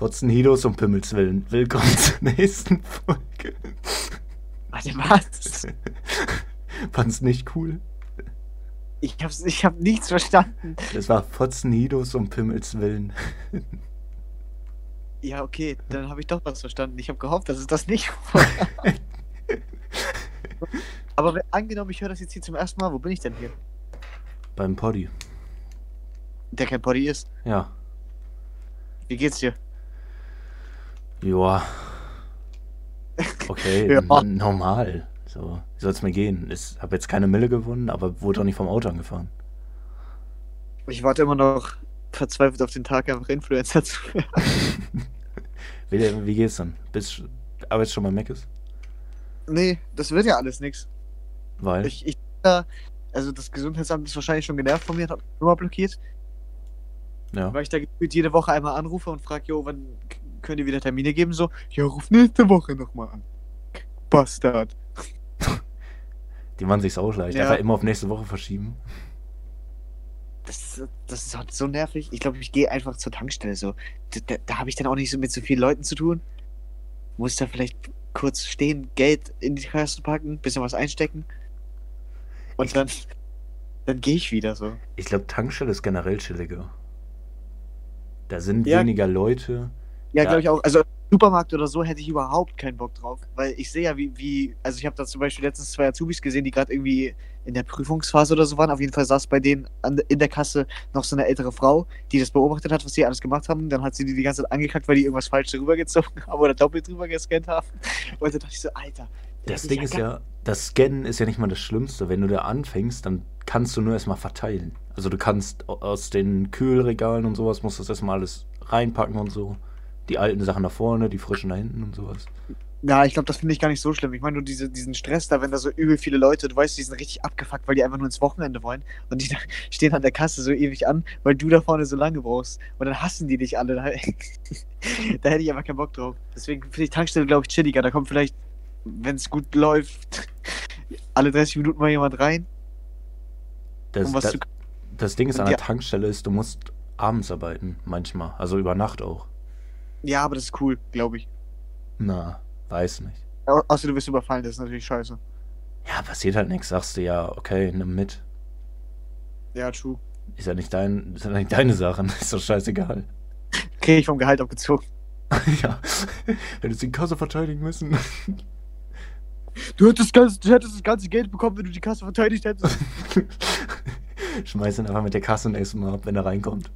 Fotzenhidos und Pimmelswillen. Willkommen zur nächsten Folge. Warte, was? Fand's nicht cool? Ich hab's, ich hab nichts verstanden. Das war Fotzenhidos und Pimmelswillen. Ja, okay, dann habe ich doch was verstanden. Ich habe gehofft, dass es das nicht war. Aber wenn, angenommen, ich höre das jetzt hier zum ersten Mal, wo bin ich denn hier? Beim Poddy. Der kein Body ist. Ja. Wie geht's dir? Joa. Okay, Ja. normal. So, wie soll's mir gehen? Ich habe jetzt keine Mille gewonnen, aber wurde auch nicht vom Auto angefahren. Ich warte immer noch verzweifelt auf den Tag, einfach Influencer zu werden. Wie, wie geht's denn? Bist, arbeitest schon bei Meckes? Nee, das wird ja alles nix. Weil? Ich, ich, also das Gesundheitsamt ist wahrscheinlich schon genervt von mir und hat mich Nummer blockiert, ja. weil ich da jede Woche einmal anrufe und frage, jo, wann k- könnt ihr wieder Termine geben? So, ja, ruf nächste Woche nochmal an. Bastard. Die machen sich's auch leicht. Ja. Einfach immer auf nächste Woche verschieben. Das, das ist halt so nervig. Ich glaube, ich gehe einfach zur Tankstelle so. Da, da, da habe ich dann auch nicht so mit so vielen Leuten zu tun. Muss da vielleicht kurz stehen, Geld in die Kasse packen, bisschen was einstecken. Und Ich- dann, dann gehe ich wieder so. Ich glaube, Tankstelle ist generell chilliger. Da sind Ja. weniger Leute. Ja, Ja. glaube ich auch. Also Supermarkt oder so hätte ich überhaupt keinen Bock drauf. Weil ich sehe ja, wie, wie, also ich habe da zum Beispiel letztens zwei Azubis gesehen, die gerade irgendwie in der Prüfungsphase oder so waren. Auf jeden Fall saß bei denen an, in der Kasse noch so eine ältere Frau, die das beobachtet hat, was sie alles gemacht haben. Dann hat sie die die ganze Zeit angekackt, weil die irgendwas falsch drüber gezogen haben oder doppelt drüber gescannt haben. Und dann dachte ich so, Alter. Das hätte Ding ist ja, das Scannen ist ja nicht mal das Schlimmste. Wenn du da anfängst, dann kannst du nur erstmal verteilen. Also du kannst au- aus den Kühlregalen und sowas, musst du das erstmal alles reinpacken und so. Die alten Sachen da vorne, die frischen da hinten und sowas. Ja, ich glaube, das finde ich gar nicht so schlimm. Ich meine nur diese, diesen Stress da, wenn da so übel viele Leute, du weißt, die sind richtig abgefuckt, weil die einfach nur ins Wochenende wollen und die stehen an der Kasse so ewig an, weil du da vorne so lange brauchst. Und dann hassen die dich alle. Da, da hätte ich einfach keinen Bock drauf. Deswegen finde ich Tankstelle, glaube ich, chilliger. Da kommt vielleicht, wenn es gut läuft, alle 30 Minuten mal jemand rein, Das, um das, das Ding ist an der ja- Tankstelle ist, du musst abends arbeiten, manchmal. Also über Nacht auch. Ja, aber das ist cool, glaube ich. Na, weiß nicht. Au- Außer du wirst überfallen, das ist natürlich scheiße. Ja, passiert halt nichts. Sagst du ja, okay, nimm mit. Ja, true. Ist ja nicht, dein, ist ja nicht deine Sache. Ist doch scheißegal. Kriege ich vom Gehalt abgezogen. ja. Hättest die Kasse verteidigen müssen. Du hättest, das, du hättest das ganze Geld bekommen, wenn du die Kasse verteidigt hättest. Schmeiß ihn einfach mit der Kasse nächstes Mal ab, wenn er reinkommt.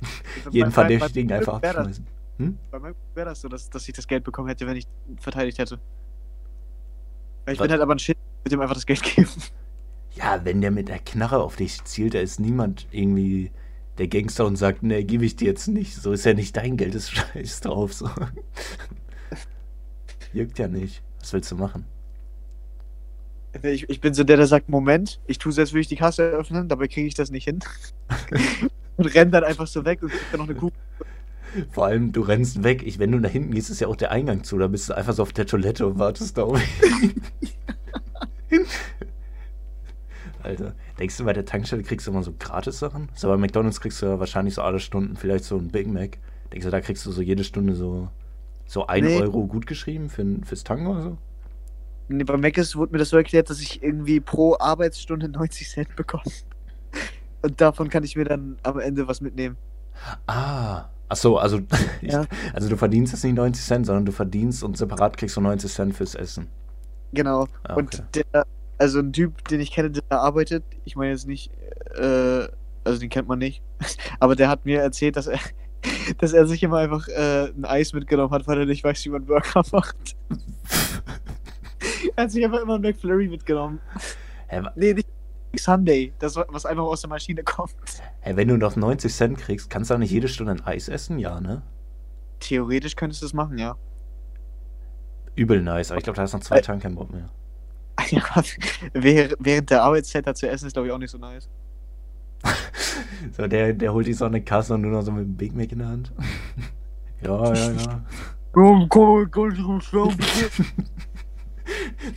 Jeden Verdächtigen einfach abschmeißen. Hm? Bei mir wäre das so, dass, dass ich das Geld bekommen hätte, wenn ich verteidigt hätte. Ich Was? bin halt aber ein Shit, mit dem einfach das Geld geben. Ja, wenn der mit der Knarre auf dich zielt, da ist niemand irgendwie der Gangster und sagt, ne, gebe ich dir jetzt nicht. So ist ja nicht dein Geld, ist scheiß drauf. So. Juckt ja nicht. Was willst du machen? Ich, ich bin so der, der sagt, Moment, ich tue als würde ich die Kasse öffnen, dabei kriege ich das nicht hin. und renn dann einfach so weg und krieg dann noch eine Kuh. Vor allem, du rennst weg. Ich, wenn du nach hinten gehst, ist ja auch der Eingang zu. Da bist du einfach so auf der Toilette und wartest da auf. Alter, denkst du, bei der Tankstelle kriegst du immer so Gratis-Sachen? So bei McDonalds kriegst du ja wahrscheinlich so alle Stunden vielleicht so ein Big Mac. Denkst du, da kriegst du so jede Stunde so, so 1 Nee. Euro gut geschrieben für, fürs Tanken oder so? Nee, bei Mc's wurde mir das so erklärt, dass ich irgendwie pro Arbeitsstunde 90 Cent bekomme. Und davon kann ich mir dann am Ende was mitnehmen. Ah, ach so, also, ich, Ja. also du verdienst jetzt nicht 90 Cent, sondern du verdienst und separat kriegst du 90 Cent fürs Essen. Genau. Ah, Und okay. der, also ein Typ, den ich kenne, der arbeitet, ich meine jetzt nicht, äh, also den kennt man nicht, aber der hat mir erzählt, dass er, dass er sich immer einfach äh, ein Eis mitgenommen hat, weil er nicht weiß, wie man Burger macht. er hat sich einfach immer ein McFlurry mitgenommen. Hä, Nee, nicht Sunday, das, was einfach aus der Maschine kommt. hä, wenn du noch 90 Cent kriegst, kannst du auch nicht jede Stunde ein Eis essen? Ja, ne? Theoretisch könntest du das machen, ja. Übel nice, aber ich glaube, da hast noch zwei Ä- Tage keinen Bock mehr. ja während der Arbeitszeit da zu essen, ist glaube ich auch nicht so nice. So, der, der holt sich so eine Kasse und nur noch so mit dem Big Mac in der Hand. ja, ja, ja. Komm, komm, komm, komm, bitte. Du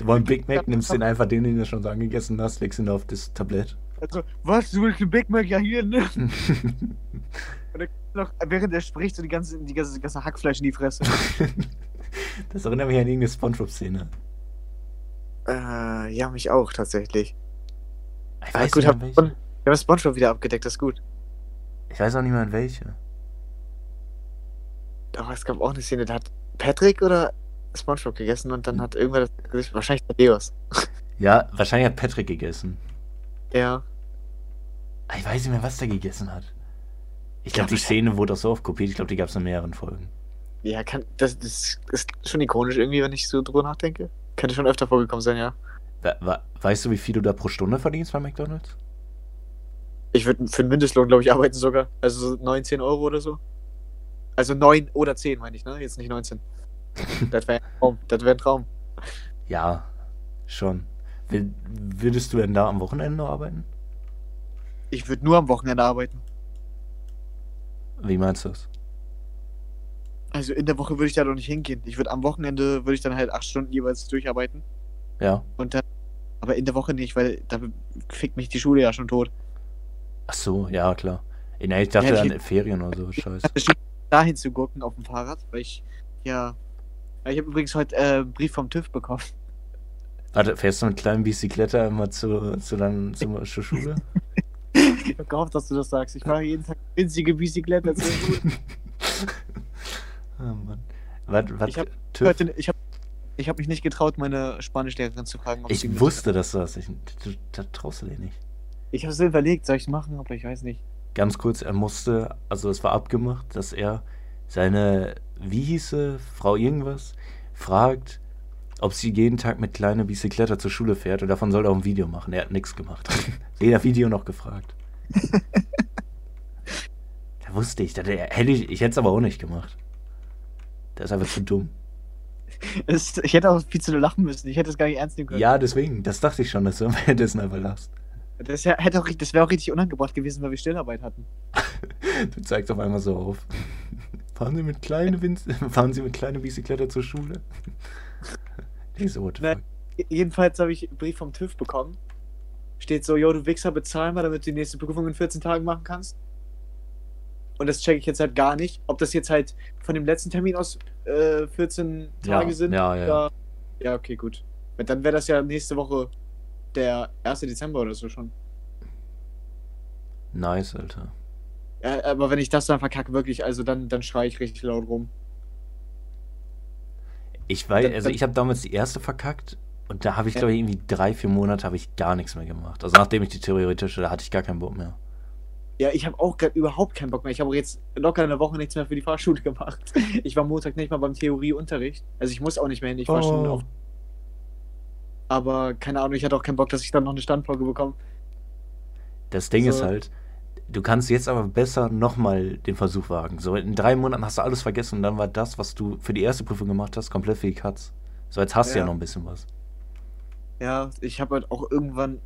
wollen Big Mac, nimmst den einfach den, den du schon so angegessen hast, legst ihn auf das Tablett. Also, was, du willst den Big Mac ja hier, ne? Und dann noch, während er spricht, so die ganze, die ganze, ganze Hackfleisch in die Fresse. das erinnert mich an irgendeine Spongebob-Szene. äh, ja, mich auch tatsächlich. Ich Ah, weiß gut, nicht hab, wir haben Spongebob wieder abgedeckt, das ist gut. Ich weiß auch nicht mehr an welche. Aber es gab auch eine Szene, da hat Patrick oder Spongebob gegessen und dann hat irgendwer das Gesicht, wahrscheinlich Thaddeus. Ja, wahrscheinlich hat Patrick gegessen. Ja. Ich weiß nicht mehr, was der gegessen hat. Ich glaube, die Szene wurde auch so oft kopiert. Ich glaube, die gab es in mehreren Folgen. Ja, kann, das, das ist schon ikonisch irgendwie, wenn ich so drüber nachdenke. Könnte schon öfter vorgekommen sein, ja. We we weißt du, wie viel du da pro Stunde verdienst bei McDonalds? Ich würde für einen Mindestlohn, glaube ich, arbeiten sogar. Also so 19 Euro oder so. Also 9 oder 10, meine ich, ne? Jetzt nicht 19. das wäre ein Traum. Das wäre ein Traum. Ja, schon. Würdest du denn da am Wochenende arbeiten? Ich würde nur am Wochenende arbeiten. Wie meinst du das? Also in der Woche würde ich da doch nicht hingehen. Ich würde am Wochenende würde ich dann halt 8 Stunden jeweils durcharbeiten. Ja. Und dann. Aber in der Woche nicht, weil da fickt mich die Schule ja schon tot. Ach so, ja, klar. Nee, ich dachte Ja, ich- an Ferien oder so. Scheiße. dahin zu gucken auf dem Fahrrad, weil ich ja. Ich habe übrigens heute äh, einen Brief vom TÜV bekommen. Warte, fährst du mit kleinen Bicycletta immer zu, zu dann zur, zur Schule? Ich hab gehofft, dass du das sagst. Ich fahre jeden Tag winzige Bicyclette zur Schule. oh Mann. Was, was, Ich hab TÜV? Heute, ich habe ich hab mich nicht getraut, meine Spanischlehrerin zu fragen, ob Ich wusste, dass du das. Ich, du, da traust du dir nicht. Ich habe so überlegt, soll ich es machen, aber ich weiß nicht. Ganz kurz, er musste, also es war abgemacht, dass er seine, wie hieße, Frau irgendwas, fragt, ob sie jeden Tag mit kleiner Bicycletta zur Schule fährt und davon soll er auch ein Video machen. Er hat nichts gemacht. Weder Video noch gefragt. da wusste ich, da hätte ich, ich hätte es aber auch nicht gemacht. Der ist einfach zu dumm. Es, ich hätte auch viel zu lachen müssen. Ich hätte es gar nicht ernst nehmen können. Ja, deswegen, das dachte ich schon, dass du am Ende einfach lachst. Das, ja- hätte auch, richtig- das wäre auch richtig unangebracht gewesen, weil wir Stillarbeit hatten. Du zeigst auf einmal so auf. Fahren Sie mit kleinen Winz fahren Sie mit kleinen Bicycletta zur Schule? Ich so, what? J- Jedenfalls habe ich einen Brief vom TÜV bekommen. Steht so, yo, du Wichser, bezahl mal, damit du die nächste Prüfung in 14 Tagen machen kannst. Und das checke ich jetzt halt gar nicht. Ob das jetzt halt von dem letzten Termin aus äh, 14 Tage Ja, sind. ja, ja. Oder... Ja, okay, gut. Dann wäre das ja nächste Woche der 1. Dezember oder so schon. Nice, Alter. Ja, aber wenn ich das dann verkacke, wirklich, also dann, dann schreie ich richtig laut rum. Ich weiß, also ich habe damals die erste verkackt und da habe ich, glaube ich, irgendwie drei, vier Monate habe ich gar nichts mehr gemacht. Also nachdem ich die theoretische, da hatte ich gar keinen Bock mehr. Ja, ich habe auch grad überhaupt keinen Bock mehr. Ich habe auch jetzt locker eine Woche nichts mehr für die Fahrschule gemacht. Ich war Montag nicht mal beim Theorieunterricht. Also ich muss auch nicht mehr hin, ich war schon Oh. auf. Aber keine Ahnung, ich hatte auch keinen Bock, dass ich dann noch eine Standfolge bekomme. Das Ding ist So. halt, du kannst jetzt aber besser nochmal den Versuch wagen. So in drei Monaten hast du alles vergessen und dann war das, was du für die erste Prüfung gemacht hast, komplett für die Katz. So, jetzt hast du ja Ja. noch ein bisschen was. Ja, ich habe halt auch irgendwann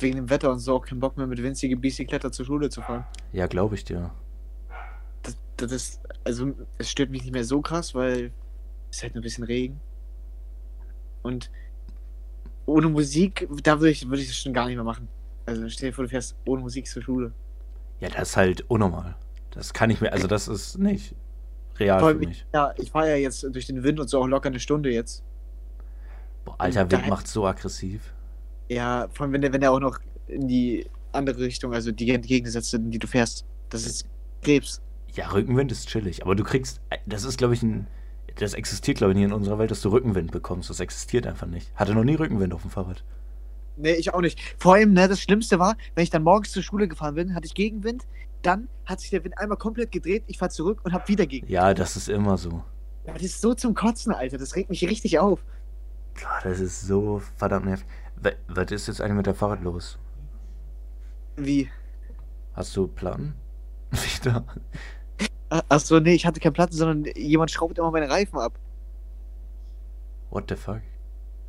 wegen dem Wetter und so auch keinen Bock mehr mit winzige Bicicletta zur Schule zu fahren. Ja, glaube ich dir. Das, das ist, also es stört mich nicht mehr so krass, weil es ist halt ein bisschen Regen. Und ohne Musik, da würde ich, würde ich das schon gar nicht mehr machen. Also stell dir vor, du fährst ohne Musik zur Schule. Ja, das ist halt unnormal. Das kann ich mir, also das ist nicht real Vor für mich. ja, ich fahre ja jetzt durch den Wind und so auch locker eine Stunde jetzt. Boah, alter, Wind macht so aggressiv. Ja, vor allem, wenn der, wenn der auch noch in die andere Richtung, also die entgegengesetzte, in die du fährst. Das ist Krebs. Ja, Rückenwind ist chillig, aber du kriegst, das ist, glaube ich, ein, das existiert, glaube ich, nie in unserer Welt, dass du Rückenwind bekommst. Das existiert einfach nicht. Hatte noch nie Rückenwind auf dem Fahrrad. Nee, ich auch nicht. Vor allem, ne, das Schlimmste war, wenn ich dann morgens zur Schule gefahren bin, hatte ich Gegenwind, dann hat sich der Wind einmal komplett gedreht, ich fahr zurück und hab wieder Gegenwind. Ja, das ist immer so. Ja, das ist so zum Kotzen, Alter. Das regt mich richtig auf. Boah, das ist so verdammt nervig. Wa- Was ist jetzt eigentlich mit der Fahrrad los? Wie? Hast du Platten? Wieder? Achso, nee, ich hatte keinen Platz, sondern jemand schraubt immer meine Reifen ab. What the fuck?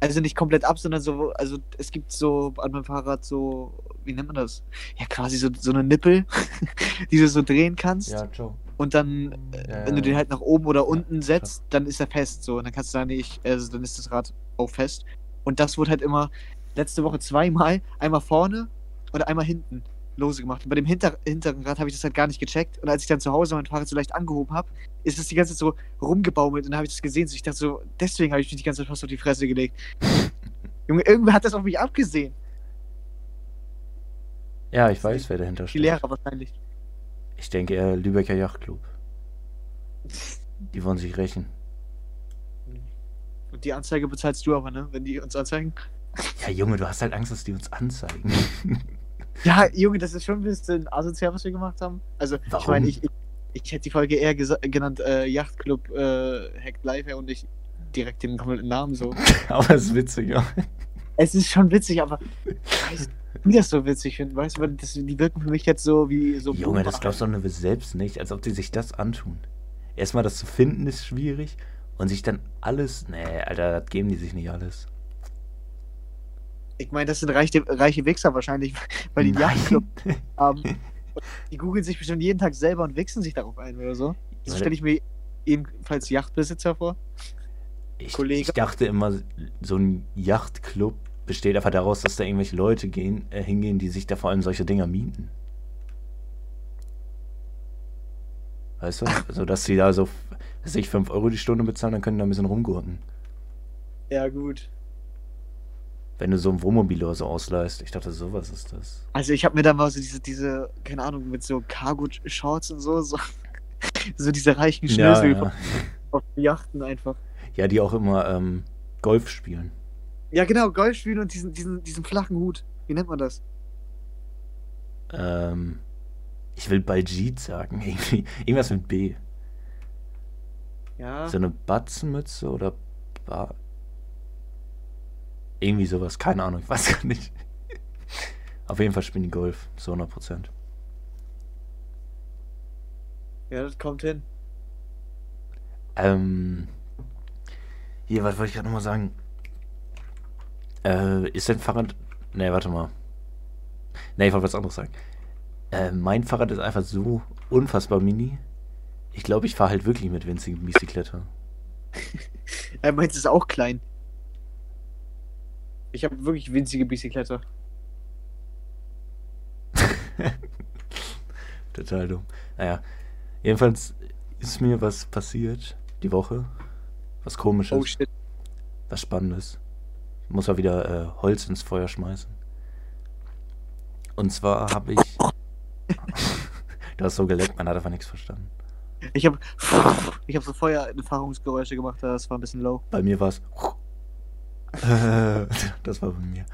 Also nicht komplett ab, sondern so, also es gibt so an meinem Fahrrad so, wie nennt man das? Ja, quasi so, so eine Nippel, die du so drehen kannst. ciao. Und dann, äh, Ja, wenn du ja. den halt nach oben oder unten klar. setzt, dann ist er fest so. Und dann kannst du sagen, nee, ich, also dann ist das Rad auch fest. Und das wurde halt immer letzte Woche zweimal, einmal vorne und einmal hinten, lose gemacht. Und bei dem hinter, hinteren Rad habe ich das halt gar nicht gecheckt. Und als ich dann zu Hause mein Fahrrad so leicht angehoben habe, ist es die ganze Zeit so rumgebaumelt und dann habe ich das gesehen. So, ich dachte so, deswegen habe ich mich die ganze Zeit fast auf die Fresse gelegt. Junge, irgendwer hat das auf mich abgesehen. Ja, ich weiß, wer dahinter Die steht. Lehrer wahrscheinlich. Ich denke eher Lübecker Yachtclub. Die wollen sich rächen. Und die Anzeige bezahlst du aber, ne? Wenn die uns anzeigen. Ja, Junge, du hast halt Angst, dass die uns anzeigen. Ja, Junge, das ist schon ein bisschen asozial, was wir gemacht haben. Also, ich Warum? meine, ich, ich, ich hätte die Folge eher genannt äh, Yachtclub äh, Hacked Life und nicht direkt den kompletten Namen so. Aber es ist witzig, ja. Es ist schon witzig, aber ich weiß, wie das so witzig finden, weißt du, weil das, die wirken für mich jetzt so wie so. Junge, das Boomer. glaubst du doch nur selbst nicht, als ob die sich das antun. Erstmal das zu finden ist schwierig und sich dann alles. Nee, Alter, das geben die sich nicht alles. Ich meine, das sind reiche, reiche Wichser wahrscheinlich, weil die. Yachtclub haben. Die googeln sich bestimmt jeden Tag selber und wichsen sich darauf ein oder so. So stelle ich mir ebenfalls Yachtbesitzer vor. Ich, ich dachte immer, so ein Yachtclub besteht einfach daraus, dass da irgendwelche Leute gehen, äh, hingehen, die sich da vor allem solche Dinger mieten. Weißt du? Also, dass sie da so, ich, 5 Euro die Stunde bezahlen, dann können da ein bisschen rumgurken. Ja, gut. Wenn du so ein Wohnmobil oder so ausleihst. Ich dachte, sowas ist das. Also ich habe mir da mal so diese, diese, keine Ahnung, mit so Cargo-Shorts und so, so, so diese reichen Ja, Schnösel ja. auf Yachten einfach. ja, die auch immer ähm, Golf spielen. Ja, genau, Golf spielen und diesen, diesen, diesen flachen Hut. Wie nennt man das? Ähm, ich will Baljeet sagen. Irgendwie, irgendwas mit B. Ja. So eine Batzenmütze oder ba irgendwie sowas, keine Ahnung, ich weiß gar nicht. Auf jeden Fall spielen die Golf, so 100 Prozent. Ja, das kommt hin. Ähm, hier, was wollte ich gerade nochmal sagen? Äh, ist dein Fahrrad. Ne, warte mal. Ne, ich wollte was anderes sagen. Äh, mein Fahrrad ist einfach so unfassbar mini. Ich glaube, ich fahre halt wirklich mit winzigen Bicycletter. Er meint, es ist auch klein. Ich habe wirklich winzige Bicycletter. Total dumm. Naja, jedenfalls ist mir was passiert die Woche. Was komisches, Oh shit. was spannendes. Muss mal wieder äh, Holz ins Feuer schmeißen. Und zwar habe ich. du hast so geleckt, man hat einfach nichts verstanden. Ich habe ich hab so Feuerentfahrungsgeräusche gemacht, das war ein bisschen low. Bei mir war es. das war bei mir.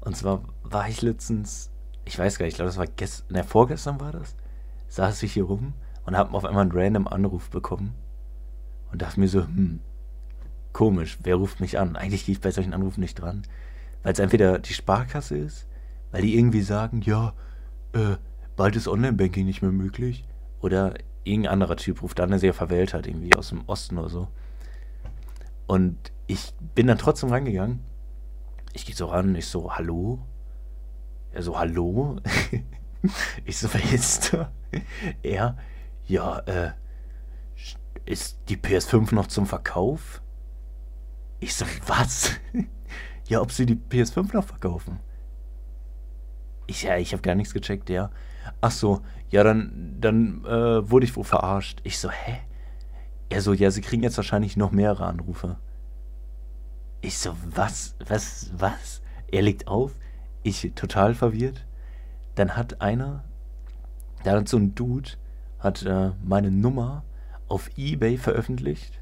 Und zwar war ich letztens, ich weiß gar nicht, ich glaube, das war gestern, ne, vorgestern war das, saß ich hier rum und habe auf einmal einen random Anruf bekommen und dachte mir so, hm, komisch, wer ruft mich an? Eigentlich gehe ich bei solchen Anrufen nicht dran, weil es entweder die Sparkasse ist, weil die irgendwie sagen, ja, äh, bald ist Online-Banking nicht mehr möglich, oder irgendein anderer Typ ruft an, der sehr verwählt hat, irgendwie aus dem Osten oder so. Und ich bin dann trotzdem rangegangen. Ich gehe so ran, ich so, hallo? Er so, hallo? ich so, wer ist da? Er, ja, äh, ist die PS5 noch zum Verkauf? Ich so, was? ja, ob sie die PS5 noch verkaufen? Ich, ja, ich habe gar nichts gecheckt, ja. Ach so, ja, dann, dann äh, wurde ich wohl verarscht. Ich so, hä? Er so, ja, sie kriegen jetzt wahrscheinlich noch mehrere Anrufe. Ich so, was, was, was? Er legt auf, ich total verwirrt. Dann hat einer, da hat so ein Dude, hat äh, meine Nummer auf Ebay veröffentlicht,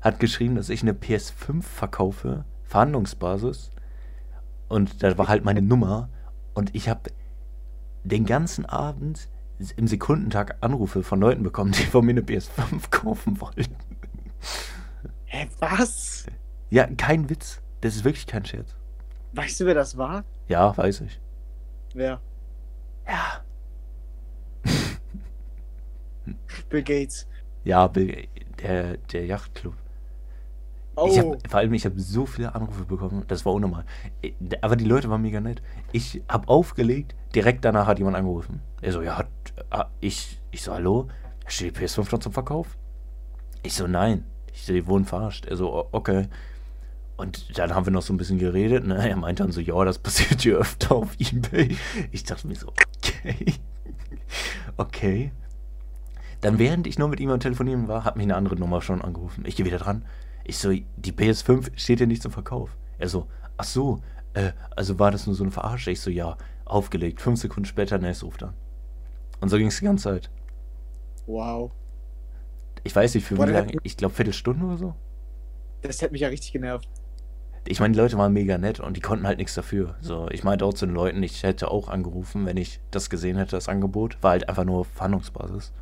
hat geschrieben, dass ich eine PS5 verkaufe, Verhandlungsbasis. Und da war halt meine Nummer. Und ich habe den ganzen Abend im Sekundentag Anrufe von Leuten bekommen, die von mir eine PS5 kaufen wollten. Hä, was? Ja, kein Witz. Das ist wirklich kein Scherz. Weißt du, wer das war? Ja, weiß ich. Wer? Ja. Bill Gates. Ja, Bill- der, der Yachtclub. Oh, Ich hab, vor allem, ich habe so viele Anrufe bekommen, das war unnormal. Ich- Aber die Leute waren mega nett. Ich habe aufgelegt, direkt danach hat jemand angerufen. Er so, ja, hat, ah, ich, ich so, hallo? Steht die PS5 noch zum Verkauf? Ich so, nein. Ich so, die wurden verarscht. Er so, "O- okay. Und dann haben wir noch so ein bisschen geredet. Ne? Er meinte dann so, ja, das passiert hier öfter auf Ebay. Ich dachte mir so, okay. okay. Dann, während ich nur mit ihm am Telefonieren war, hat mich eine andere Nummer schon angerufen. Ich gehe wieder dran. Ich so, die PS5 steht ja nicht zum Verkauf. Er so, ach so, äh, also war das nur so eine Verarsche? Ich so, ja, aufgelegt. Fünf Sekunden später, ne, es ruft an. Und so ging es die ganze Zeit. Wow. Ich weiß nicht, für Boah, wie lange. Ich glaube, Viertelstunde oder so. Das hätte mich ja richtig genervt. Ich meine, die Leute waren mega nett und die konnten halt nichts dafür. So, ich auch zu den Leuten, ich hätte auch angerufen, wenn ich das gesehen hätte, das Angebot. War halt einfach nur auf Verhandlungsbasis.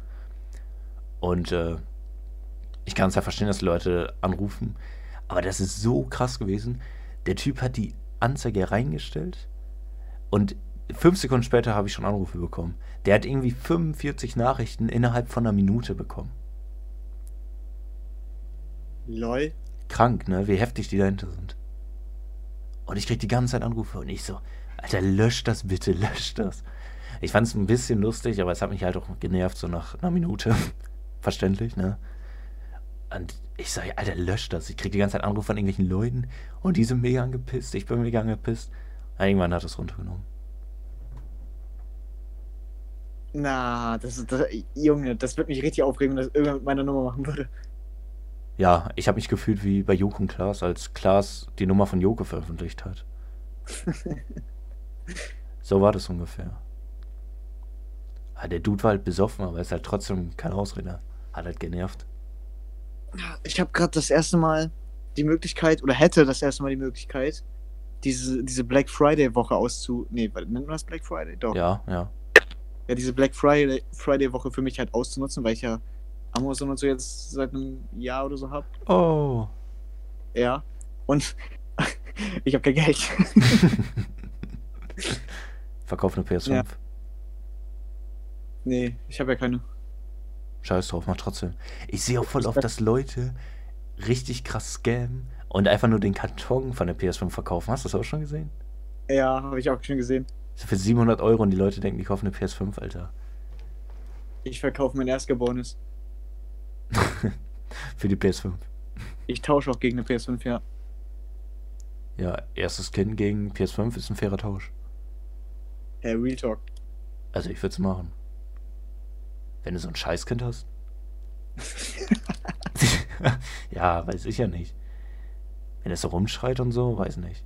Und äh, ich kann es ja verstehen, dass die Leute anrufen. Aber das ist so krass gewesen. Der Typ hat die Anzeige reingestellt und fünf Sekunden später habe ich schon Anrufe bekommen. Der hat irgendwie 45 Nachrichten innerhalb von einer Minute bekommen. Lol. Krank, ne? Wie heftig die dahinter sind. Und ich krieg die ganze Zeit Anrufe und ich so, Alter, lösch das bitte, lösch das. Ich fand es ein bisschen lustig, aber es hat mich halt auch genervt, so nach einer Minute. Verständlich, ne? Und ich sage, Alter, lösch das. Ich krieg die ganze Zeit Anrufe von irgendwelchen Leuten und die sind mega angepisst. Ich bin mega angepisst. Irgendwann hat es runtergenommen. Na, das ist. Das, Junge, das wird mich richtig aufregen, wenn das irgendwer mit meiner Nummer machen würde. Ja, ich habe mich gefühlt wie bei Joko und Klaas, als Klaas die Nummer von Joko veröffentlicht hat. so war das ungefähr. Ah, der Dude war halt besoffen, aber ist halt trotzdem kein Ausreder. Hat halt genervt. Ich habe gerade das erste Mal die Möglichkeit, oder hätte das erste Mal die Möglichkeit, diese, diese Black Friday Woche auszu. Nee, nennt man das Black Friday? Doch. Ja, ja. ja, diese Black Friday, Friday Woche für mich halt auszunutzen, weil ich ja Amazon und so jetzt seit einem Jahr oder so habe. Oh. Ja. Und ich habe kein Geld. Verkauf eine PS5. Ja. nee, ich habe ja keine. Scheiß drauf, mach trotzdem. Ich sehe auch voll oft, dass Leute richtig krass scammen und einfach nur den Karton von der PS5 verkaufen. Hast du das auch schon gesehen? Ja, habe ich auch schon gesehen. So für 700 Euro und die Leute denken, die kaufen eine PS5, Alter. Ich verkaufe mein Erstgeborenes. für die PS5. Ich tausche auch gegen eine PS5, ja. Ja, erstes Kind gegen PS5 ist ein fairer Tausch. Ja, Real Talk. Also ich würde es machen. Wenn du so ein Scheißkind hast. ja, weiß ich ja nicht. Wenn es so rumschreit und so, weiß nicht.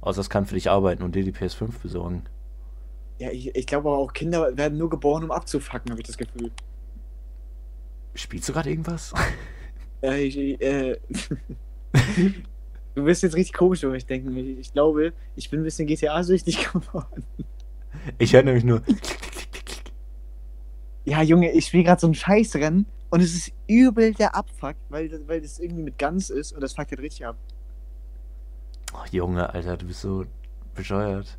Außer es kann für dich arbeiten und dir die PS5 besorgen. Ja, ich, ich glaube aber auch Kinder werden nur geboren, um abzufacken, habe ich das Gefühl. Spielst du gerade irgendwas? Ja, ich, ich, äh, du wirst jetzt richtig komisch über mich denken. Ich, ich glaube, ich bin ein bisschen GTA-süchtig geworden. Ich höre nämlich nur. Ja, Junge, ich spiele gerade so ein Scheißrennen und es ist übel der Abfuck, weil, das- weil das irgendwie mit Guns ist und das fuckt halt richtig ab. Oh, Junge, Alter, du bist so bescheuert.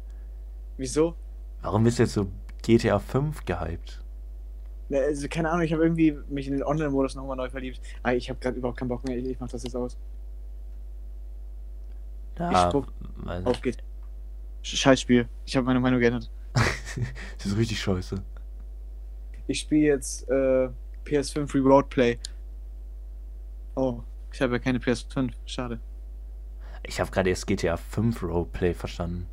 Wieso? Warum bist du jetzt so GTA 5 gehypt? Ne, Also, keine Ahnung, ich habe irgendwie mich in den Online-Modus nochmal neu verliebt. Ah, ich habe gerade überhaupt keinen Bock mehr. Ich, ich mach das jetzt aus. Ja, spuck weiß Auf geht's. Sch- Scheißspiel. Ich habe meine Meinung geändert. das ist richtig scheiße. Ich spiele jetzt äh, PS5 Remote Play. Oh, ich habe ja keine PS5. Schade. Ich habe gerade erst GTA 5 Roleplay verstanden.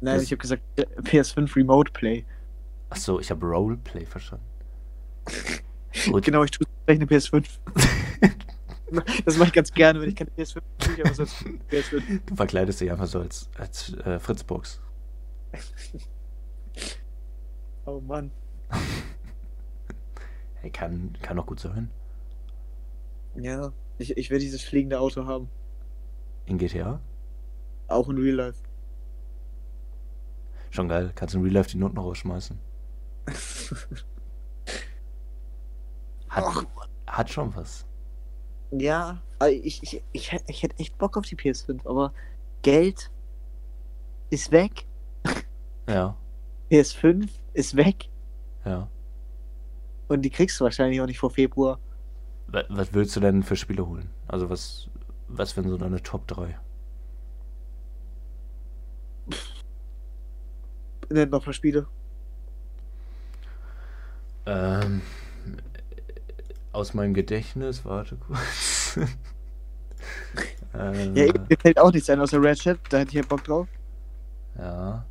Nein, Das- ich habe gesagt äh, PS5 Remote Play. Achso, ich habe Roleplay verstanden. Gut. Genau, ich tue gleich eine PS5. Das mache ich ganz gerne, wenn ich keine PS5 spiele, aber sonst PS5. Du verkleidest dich einfach so als, als äh, Fritzbox. Oh Mann. Hey, kann, kann doch gut sein. Ja, ich, ich will dieses fliegende Auto haben. In GTA? Auch in Real Life. Schon geil. Kannst in Real Life die Noten rausschmeißen. Hat, Och. hat schon was. Ja, aber ich, ich, ich, ich hätte echt Bock auf die PS5, aber Geld ist weg. Ja, PS5 ist weg. ja. Und die kriegst du wahrscheinlich auch nicht vor Februar. Wa- Was willst du denn für Spiele holen? Also was, was wären so deine Top 3? Nennt noch ein paar Spiele. Ähm, aus meinem Gedächtnis, warte kurz. Äh, Ja, mir fällt auch nichts ein außer Ratchet, da hätte ich ja Bock drauf. ja.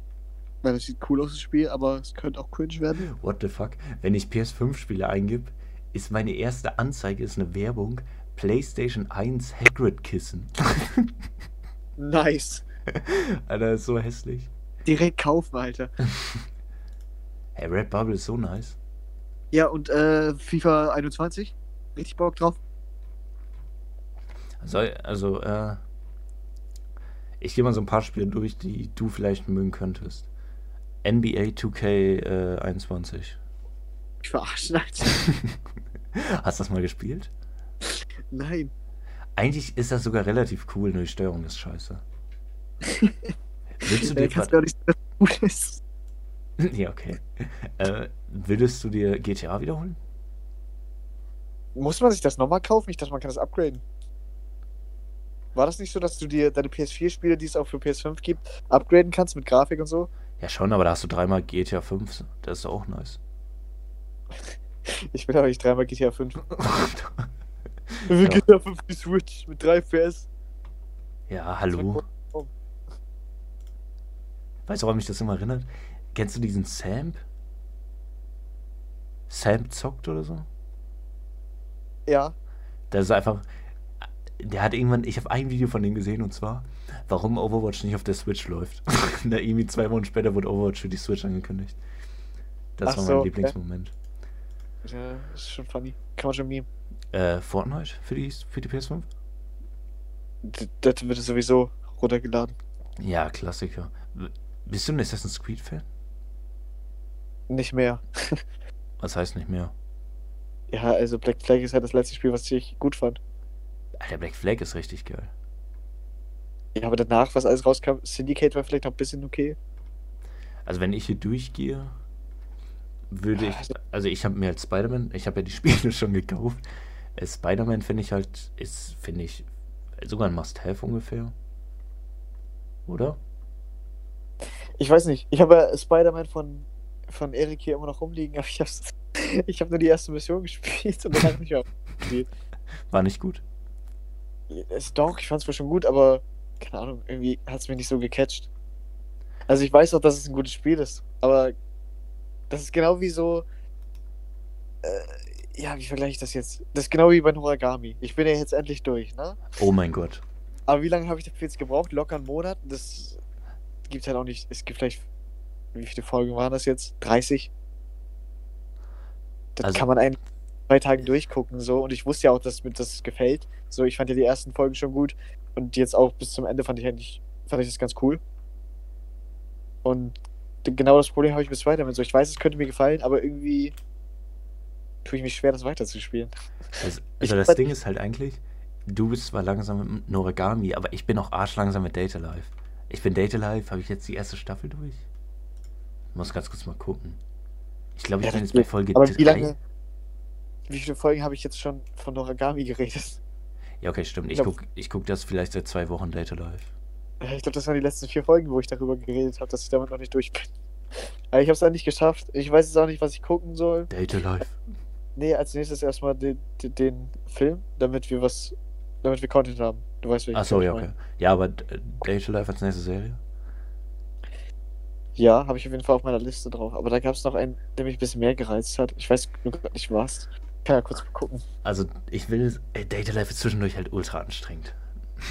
Weil das sieht cool aus, das Spiel, aber es könnte auch cringe werden. What the fuck? Wenn ich PS5-Spiele eingib, ist meine erste Anzeige ist eine Werbung PlayStation 1 Hagrid-Kissen. Nice. Alter, ist so hässlich. Direkt kaufen, Alter. Hey, Red Bubble ist so nice. Ja, und äh, FIFA 21? Richtig Bock drauf? Also, also äh, ich gehe mal so ein paar Spiele durch, die du vielleicht mögen könntest. NBA 2K21. Ich verarschen, Alter. Hast du das mal gespielt? Nein. Eigentlich ist das sogar relativ cool, nur die Steuerung ist scheiße. Willst du dir kannst Ja, okay. Äh, würdest du dir GTA wiederholen? Muss man sich das nochmal kaufen? Ich dachte, man kann das upgraden. War das nicht so, dass du dir deine PS4-Spiele, die es auch für PS5 gibt, upgraden kannst mit Grafik und so? Ja, schon, aber da hast du dreimal GTA 5. Das ist auch nice. Ich will aber nicht dreimal GTA 5. Ich will Ja. GTA 5 die Switch mit 3 PS. ja, hallo. Weißt du, woran mich das immer erinnert? Kennst du diesen Samp? Samp zockt oder so? Ja. Das ist einfach. Der hat irgendwann. Ich habe ein Video von dem gesehen und zwar, warum Overwatch nicht auf der Switch läuft. da irgendwie zwei Wochen später wurde Overwatch für die Switch angekündigt. Das Ach war so, mein okay. Lieblingsmoment. Ja, ist schon funny. Kann man schon meme. Äh, Fortnite für die, für die PS5? D- Das wird sowieso runtergeladen. Ja, Klassiker. Bist du ein Assassin's Creed-Fan? Nicht mehr. Was heißt nicht mehr? Ja, also Black Flag ist halt das letzte Spiel, was ich gut fand. Alter, Black Flag ist richtig geil. Ja, aber danach, was alles rauskam, Syndicate war vielleicht noch ein bisschen okay. Also wenn ich hier durchgehe, würde ich, Also- also ich habe mir als Spider-Man, ich habe ja die Spiele schon gekauft. Äh, Spider-Man finde ich halt, ist, finde ich, sogar ein Must-Have ungefähr. Oder? Ich weiß nicht. Ich habe ja Spider-Man von, von Erik hier immer noch rumliegen, aber ich habe ich hab nur die erste Mission gespielt und danach nicht mehr gespielt. War nicht gut. Es, doch, ich fand es wohl schon gut, aber keine Ahnung, irgendwie hat es mich nicht so gecatcht. Also ich weiß auch, dass es ein gutes Spiel ist, aber das ist genau wie so. Äh, ja, wie vergleiche ich das jetzt? Das ist genau wie bei Noragami. Ich bin ja jetzt endlich durch, ne? Oh mein Gott. Aber wie lange habe ich dafür jetzt gebraucht? Locker einen Monat? Das gibt halt auch nicht. Es gibt vielleicht. Wie viele Folgen waren das jetzt? 30? Das Also- kann man in zwei Tagen durchgucken, so. Und ich wusste ja auch, dass mir das gefällt. So, ich fand ja die ersten Folgen schon gut. Und jetzt auch bis zum Ende fand ich eigentlich. Fand ich das ganz cool. Und genau das Problem habe ich mit Spider-Man. So, ich weiß, es könnte mir gefallen, aber irgendwie tue ich mich schwer, das weiterzuspielen. Also, also das Ding ist halt eigentlich, du bist zwar langsam mit Noragami, aber ich bin auch arschlangsam mit Data Life. Ich bin Data Life, habe ich jetzt die erste Staffel durch? Muss ganz kurz mal gucken. Ich glaube, ich Ja, bin jetzt bei. Folge Aber 3. wie lange. Wie viele Folgen habe ich jetzt schon von Noragami geredet? Ja, okay, stimmt. Ich Ja. guck, ich guck das vielleicht seit zwei Wochen Data Life. Ja, Ich glaube, das waren die letzten vier Folgen, wo ich darüber geredet habe, dass ich damit noch nicht durch bin. Aber ich habe es endlich geschafft. Ich weiß jetzt auch nicht, was ich gucken soll. Data Life. Nee, als nächstes erstmal den, den, Film, damit wir was, damit wir Content haben. Du weißt, welchen Achso, Film ich ja, okay. Ja, aber äh, Data Life als nächste Serie? Ja, habe ich auf jeden Fall auf meiner Liste drauf. Aber da gab es noch einen, der mich ein bisschen mehr gereizt hat. Ich weiß nur grad nicht was. Kann ja kurz mal gucken. Also, ich will. Ey, Data Life ist zwischendurch halt ultra anstrengend.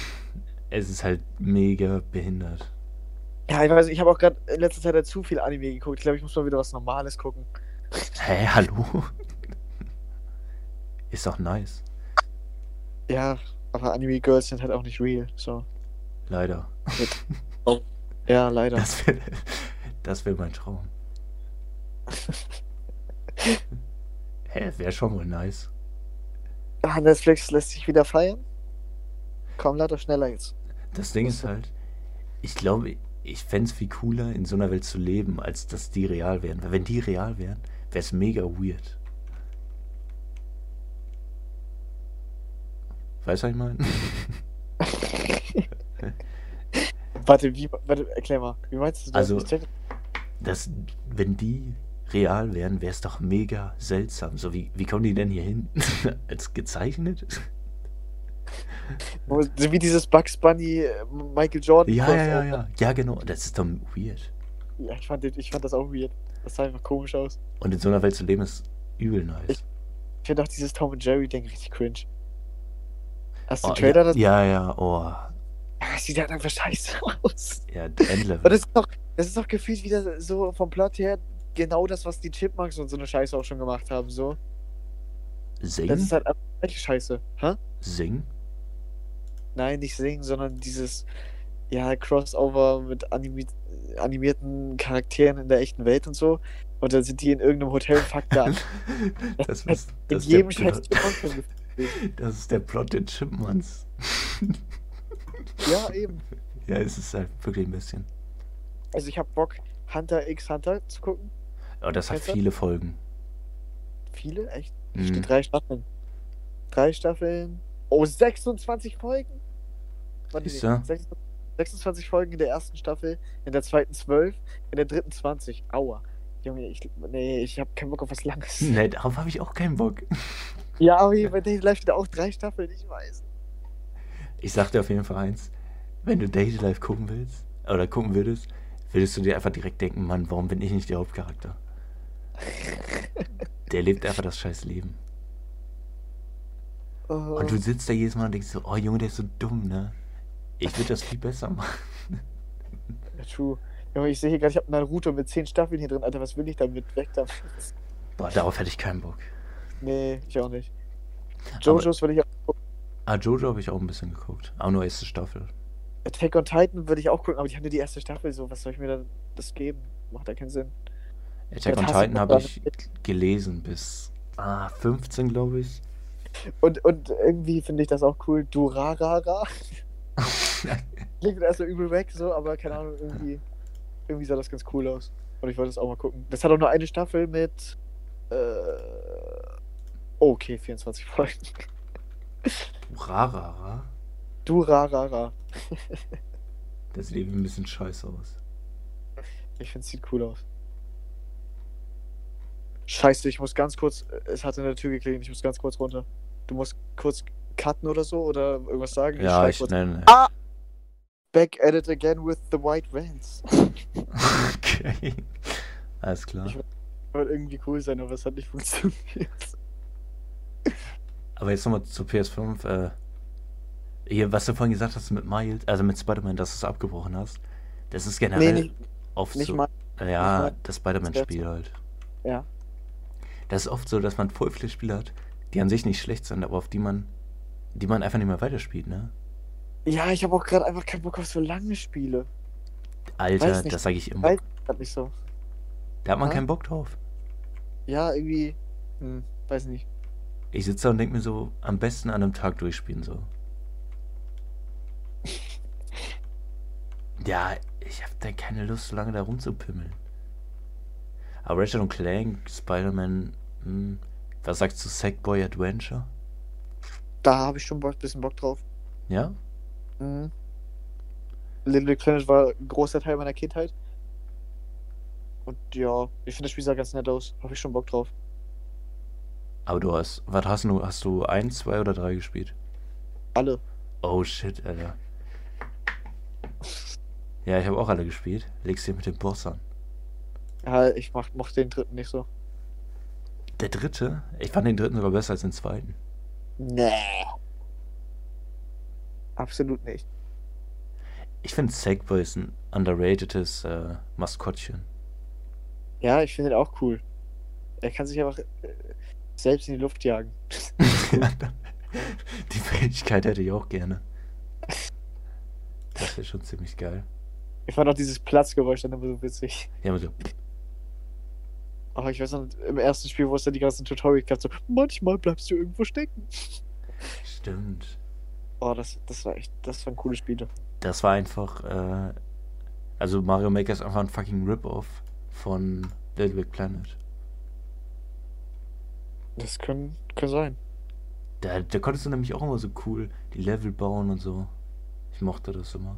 Es ist halt mega behindert. Ja, ich weiß, ich habe auch gerade in letzter Zeit halt zu viel Anime geguckt. Ich glaube, ich muss mal wieder was Normales gucken. Hä, hallo? Ist doch nice. Ja, aber Anime Girls sind halt auch nicht real. So. Leider. Ja, leider. Das wäre das wär mein Traum. Hä, wäre schon wohl nice. Ah, Netflix lässt sich wieder feiern. Komm, lad doch schneller jetzt. Das Ding ist halt, ich glaube, ich fände es viel cooler, in so einer Welt zu leben, als dass die real wären. Weil wenn die real wären, wäre es mega weird. Weißt du, was ich meine? Warte, wie, warte, erklär mal. Wie meinst du das? Also- Dass, wenn die real wären, wäre es doch mega seltsam. So, wie, wie kommen die denn hier hin? Als gezeichnet? Wie dieses Bugs Bunny äh, Michael Jordan. Ja, ja, ja, ja. Ja, genau. Das ist doch weird. Ja, ich fand, ich fand das auch weird. Das sah einfach komisch aus. Und in so einer Welt zu leben ist übel nice. Ich- Ich finde auch dieses Tom und Jerry Ding richtig cringe. Hast du oh, den Trailer ja, dazu? ja, ja, oh. Sieht halt einfach scheiße aus. Ja, Und Endlevel. das ist doch, das ist doch gefühlt wieder so vom Plot her genau das, was die Chipmunks und so eine Scheiße auch schon gemacht haben. So. Das Sing? ist halt einfach gleiche Scheiße. Hä? Sing? Nein, nicht singen, sondern dieses ja, Crossover mit animi animierten Charakteren in der echten Welt und so. Und dann sind die in irgendeinem Hotel und fucken da an. das, In ist, das, der jedem scheiß das ist der Plot der Chipmunks. Ja, eben. ja, es ist halt wirklich ein bisschen. Also ich hab Bock, Hunter x Hunter zu gucken. Aber das hat viele Folgen. Viele? Echt? Mhm. Steht drei Staffeln. Drei Staffeln. Oh, 26 Folgen? Warte, Siehst nee, du? 26 26 Folgen in der ersten Staffel, in der zweiten 12, in der dritten 20. Aua. Junge, ich, nee, ich hab keinen Bock auf was Langes. Nee, darauf habe ich auch keinen Bock. Ja, aber hier bei Daily Life steht auch drei Staffeln, ich weiß. Ich sag dir auf jeden Fall eins. Wenn du Daily Life gucken willst, oder gucken würdest, würdest du dir einfach direkt denken, Mann, warum bin ich nicht der Hauptcharakter? Der lebt einfach das scheiß Leben. Oh, Und du sitzt da jedes Mal und denkst so, oh Junge, der ist so dumm, ne? Ich würde das viel besser machen. true. Junge, ich sehe hier gerade, ich habe Naruto mit 10 Staffeln hier drin. Alter, was will ich damit? Weg damit. Boah, darauf hätte ich keinen Bock. Nee, ich auch nicht. Jojos würde ich auch gucken. Ah, Jojo habe ich auch ein bisschen geguckt. Auch nur erste Staffel. Attack on Titan würde ich auch gucken, aber haben nur die erste Staffel. So, was soll ich mir dann das geben? Macht ja keinen Sinn. Attack on Titan habe da ich mit? gelesen bis ah, 15, glaube ich. Und, und irgendwie finde ich das auch cool. Durarara. Klingt erstmal übel weg, so, aber keine Ahnung, irgendwie, irgendwie sah das ganz cool aus. Und ich wollte das auch mal gucken. Das hat auch nur eine Staffel mit. Äh, okay, 24 Folgen. Rarara? Durarara. Das sieht irgendwie ein bisschen scheiße aus. Ich finde es sieht cool aus. Scheiße, ich muss ganz kurz. Es hat in der Tür geklingelt, ich muss ganz kurz runter. Du musst kurz cutten oder so oder irgendwas sagen. Ja, ich kurz. nenne. Ah! Back at it again with the white vans. Okay. Alles klar. Ich- Wollte irgendwie cool sein, aber es hat nicht funktioniert. Aber jetzt nochmal zu PS5. Äh, hier, was du vorhin gesagt hast mit Miles, also mit Spider-Man, dass du es abgebrochen hast. Das ist generell Nee, nicht, oft nicht so. mal. ja, mal- das Spider-Man-Spiel halt. Ja. Das ist oft so, dass man voll viele Spiele hat, die an sich nicht schlecht sind, aber auf die man, die man einfach nicht mehr weiterspielt, ne? Ja, ich habe auch gerade einfach keinen Bock auf so lange Spiele. Alter, nicht. das sage ich immer. Weiß nicht so. Da hat man Ja? keinen Bock drauf. Ja, irgendwie. Hm, weiß nicht. Ich sitze da und denke mir so, am besten an einem Tag durchspielen so. Ja, ich habe da keine Lust, so lange da rumzupimmeln. Aber Ratchet und Clank, Spider-Man, hm, was sagst du, Sackboy Adventure? Da habe ich schon ein bisschen Bock drauf. Ja? Mhm. Little Big Planet war ein großer Teil meiner Kindheit. Und ja, ich finde das Spiel sah ganz nett aus. Habe ich schon Bock drauf. Aber du hast, was hast du, hast du ein, zwei oder drei gespielt? Alle. Oh shit, Alter. Ja, ich habe auch alle gespielt. Legst dir mit dem Boss an. Ja, ich mach, mochte den dritten nicht so. Der dritte? Ich fand den dritten sogar besser als den zweiten. Nee. Absolut nicht. Ich finde Sackboy ist ein underratedes äh, Maskottchen. Ja, ich finde den auch cool. Er kann sich einfach äh, selbst in die Luft jagen. Die Fähigkeit hätte ich auch gerne. Das wäre schon ziemlich geil. Ich fand auch dieses Platzgeräusch dann immer so witzig. Ja, aber so, Aber ich weiß noch, im ersten Spiel, wo es dann die ganzen Tutorials gab, so, manchmal bleibst du irgendwo stecken. stimmt. Oh, das, das war echt, das waren coole Spiele. Das war einfach, äh, also Mario Maker ist einfach ein fucking Rip-Off von Little Big Planet. Das können, können sein. Da, da konntest du nämlich auch immer so cool die Level bauen und so. Ich mochte das immer.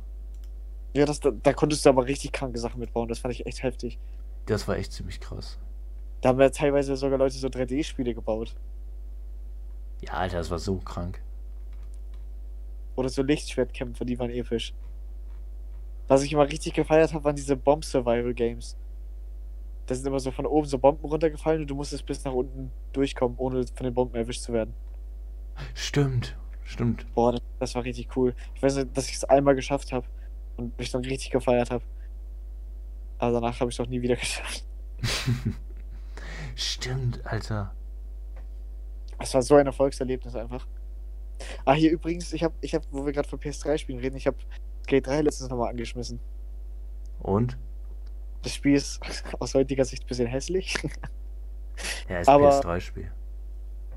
Ja, das, da, da konntest du aber richtig kranke Sachen mitbauen. Das fand ich echt heftig. Das war echt ziemlich krass. Da haben ja teilweise sogar Leute so 3D-Spiele gebaut. Ja, Alter, das war so krank. Oder so Lichtschwertkämpfe, die waren episch. Was ich immer richtig gefeiert habe, waren diese Bomb-Survival-Games. Da sind immer so von oben so Bomben runtergefallen und du musstest bis nach unten durchkommen, ohne von den Bomben erwischt zu werden. Stimmt, stimmt. Boah, das, das war richtig cool. Ich weiß nicht, dass ich es einmal geschafft habe und mich dann richtig gefeiert habe. Aber danach habe ich es auch nie wieder geschafft. Stimmt, Alter. Das war so ein Erfolgserlebnis einfach. Ah, hier übrigens, ich habe, ich hab, wo wir gerade von PS3-Spielen reden, ich habe Skate 3 letztens nochmal angeschmissen. Und? Das Spiel ist aus heutiger Sicht ein bisschen hässlich. Ja, ist Aber- PS3-Spiel.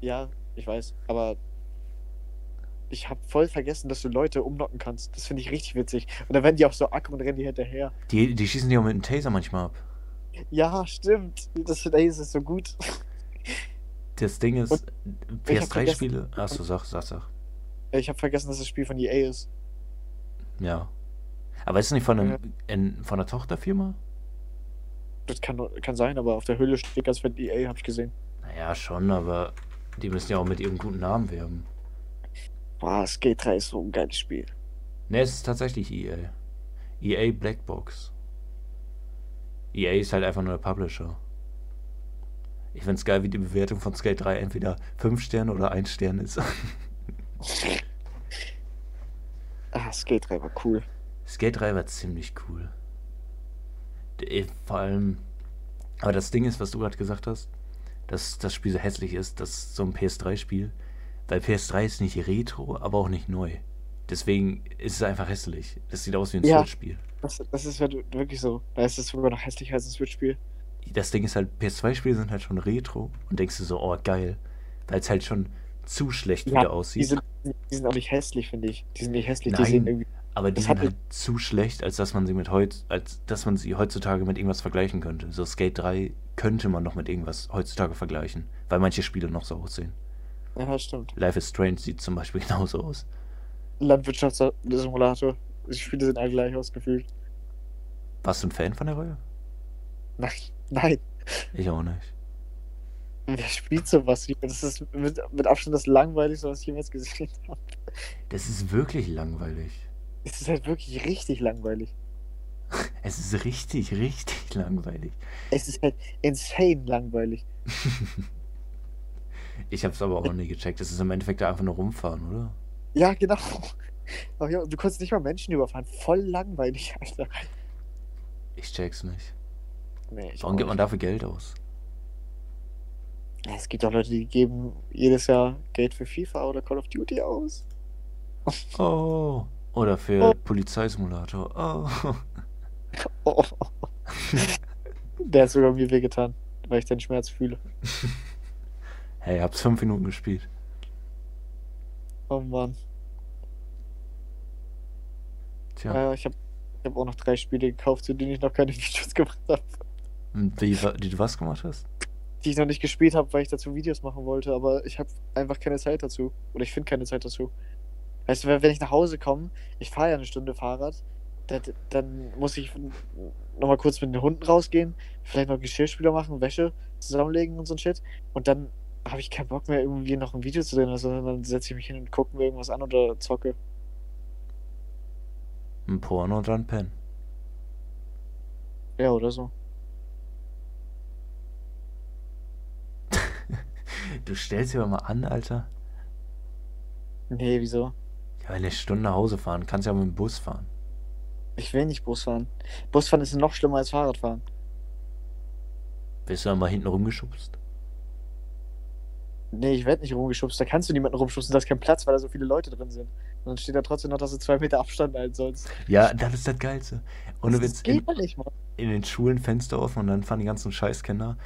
ja, ich weiß, aber ich habe voll vergessen, dass du Leute umnocken kannst. Das finde ich richtig witzig. Und dann werden die auch so ack und rennen die hinterher. Die, die schießen die auch mit dem Taser manchmal ab. Ja, stimmt. Das das ist so gut. Das Ding ist, Und ich hab PS3-Spiele. Achso, sag, sag, sag. Ich habe vergessen, dass das Spiel von EA ist. Ja. Aber ist es nicht von, einem, in, von einer Tochterfirma? Das kann, kann sein, aber auf der Hülle steht ganz fett EA, habe ich gesehen. Naja, schon, aber die müssen ja auch mit ihrem guten Namen werben. Boah, Skate 3 ist so ein geiles Spiel. Ne, es ist tatsächlich EA. EA Blackbox. EA ist halt einfach nur der Publisher. Ich find's geil, wie die Bewertung von Skate 3 entweder 5 Sterne oder 1 Stern ist. Ah, Skate 3 war cool. Skate 3 war ziemlich cool. D- Vor allem, aber das Ding ist, was du gerade gesagt hast, dass das Spiel so hässlich ist, dass so ein PS3-Spiel, weil PS3 ist nicht retro, aber auch nicht neu. Deswegen ist es einfach hässlich. Das sieht aus wie ein Ja. Switch-Spiel. Das, das ist halt wirklich so. Da ist es sogar noch hässlicher als ein Switch-Spiel. Das Ding ist halt, PS2-Spiele sind halt schon retro und denkst du so, oh geil, weil es halt schon zu schlecht Ja, wieder aussieht. Die sind, die sind auch nicht hässlich, finde ich. Die sind nicht hässlich, die Nein. sehen irgendwie. Aber die sind halt zu schlecht, als dass man sie mit heut, als dass man sie heutzutage mit irgendwas vergleichen könnte. So Skate 3 könnte man noch mit irgendwas heutzutage vergleichen, weil manche Spiele noch so aussehen. Ja, stimmt. Life is Strange sieht zum Beispiel genauso aus. Landwirtschaftssimulator. Die Spiele sind alle gleich ausgefühlt. Warst du ein Fan von der Reihe? Nein, nein. Ich auch nicht. Wer spielt sowas? Das ist mit, mit Abstand das langweiligste, was ich jemals gesehen habe. Das ist wirklich langweilig. Es ist halt wirklich richtig langweilig. Es ist richtig, richtig langweilig. Es ist halt insane langweilig. Ich hab's aber auch noch nie gecheckt. Es ist im Endeffekt einfach nur rumfahren, oder? Ja, genau. Du konntest nicht mal Menschen überfahren. Voll langweilig, Alter. Ich check's nicht. Nee, ich Warum gibt man dafür Geld aus? Ja, Es gibt auch Leute, die geben jedes Jahr Geld für FIFA oder Call of Duty aus. Oh. Oder für Oh. Polizeisimulator. Oh. Oh. Der hat sogar mir wehgetan, weil ich den Schmerz fühle. Hey, hab's fünf Minuten gespielt. Oh Mann. Tja. Ja, ich habe ich hab auch noch drei Spiele gekauft, zu denen ich noch keine Videos gemacht habe. Wie, wa- die du was gemacht hast? Die ich noch nicht gespielt habe, weil ich dazu Videos machen wollte, aber ich habe einfach keine Zeit dazu. Oder ich finde keine Zeit dazu. Weißt du, wenn wenn ich nach Hause komme, ich fahre ja eine Stunde Fahrrad, dann, dann muss ich nochmal kurz mit den Hunden rausgehen, vielleicht noch Geschirrspüler machen, Wäsche zusammenlegen und so ein Shit. Und dann habe ich keinen Bock mehr, irgendwie noch ein Video zu drehen, sondern dann setze ich mich hin und gucke mir irgendwas an oder zocke. Ein Porno und dann Pen. Ja, oder so. Du stellst dir aber mal an, Alter. Nee, wieso? Ja, eine Stunde nach Hause fahren. Kannst ja mit dem Bus fahren. Ich will nicht Bus fahren. Busfahren ist noch schlimmer als Fahrradfahren. Bist du dann mal hinten rumgeschubst? Nee, ich werde nicht rumgeschubst. Da kannst du niemanden rumschubsen. Da ist kein Platz, weil da so viele Leute drin sind. Und dann steht da trotzdem noch, dass du zwei Meter Abstand halten sollst. Ja, das ist das Geilste. Und das du willst in, nicht, in den Schulen Fenster offen und dann fahren die ganzen Scheißkinder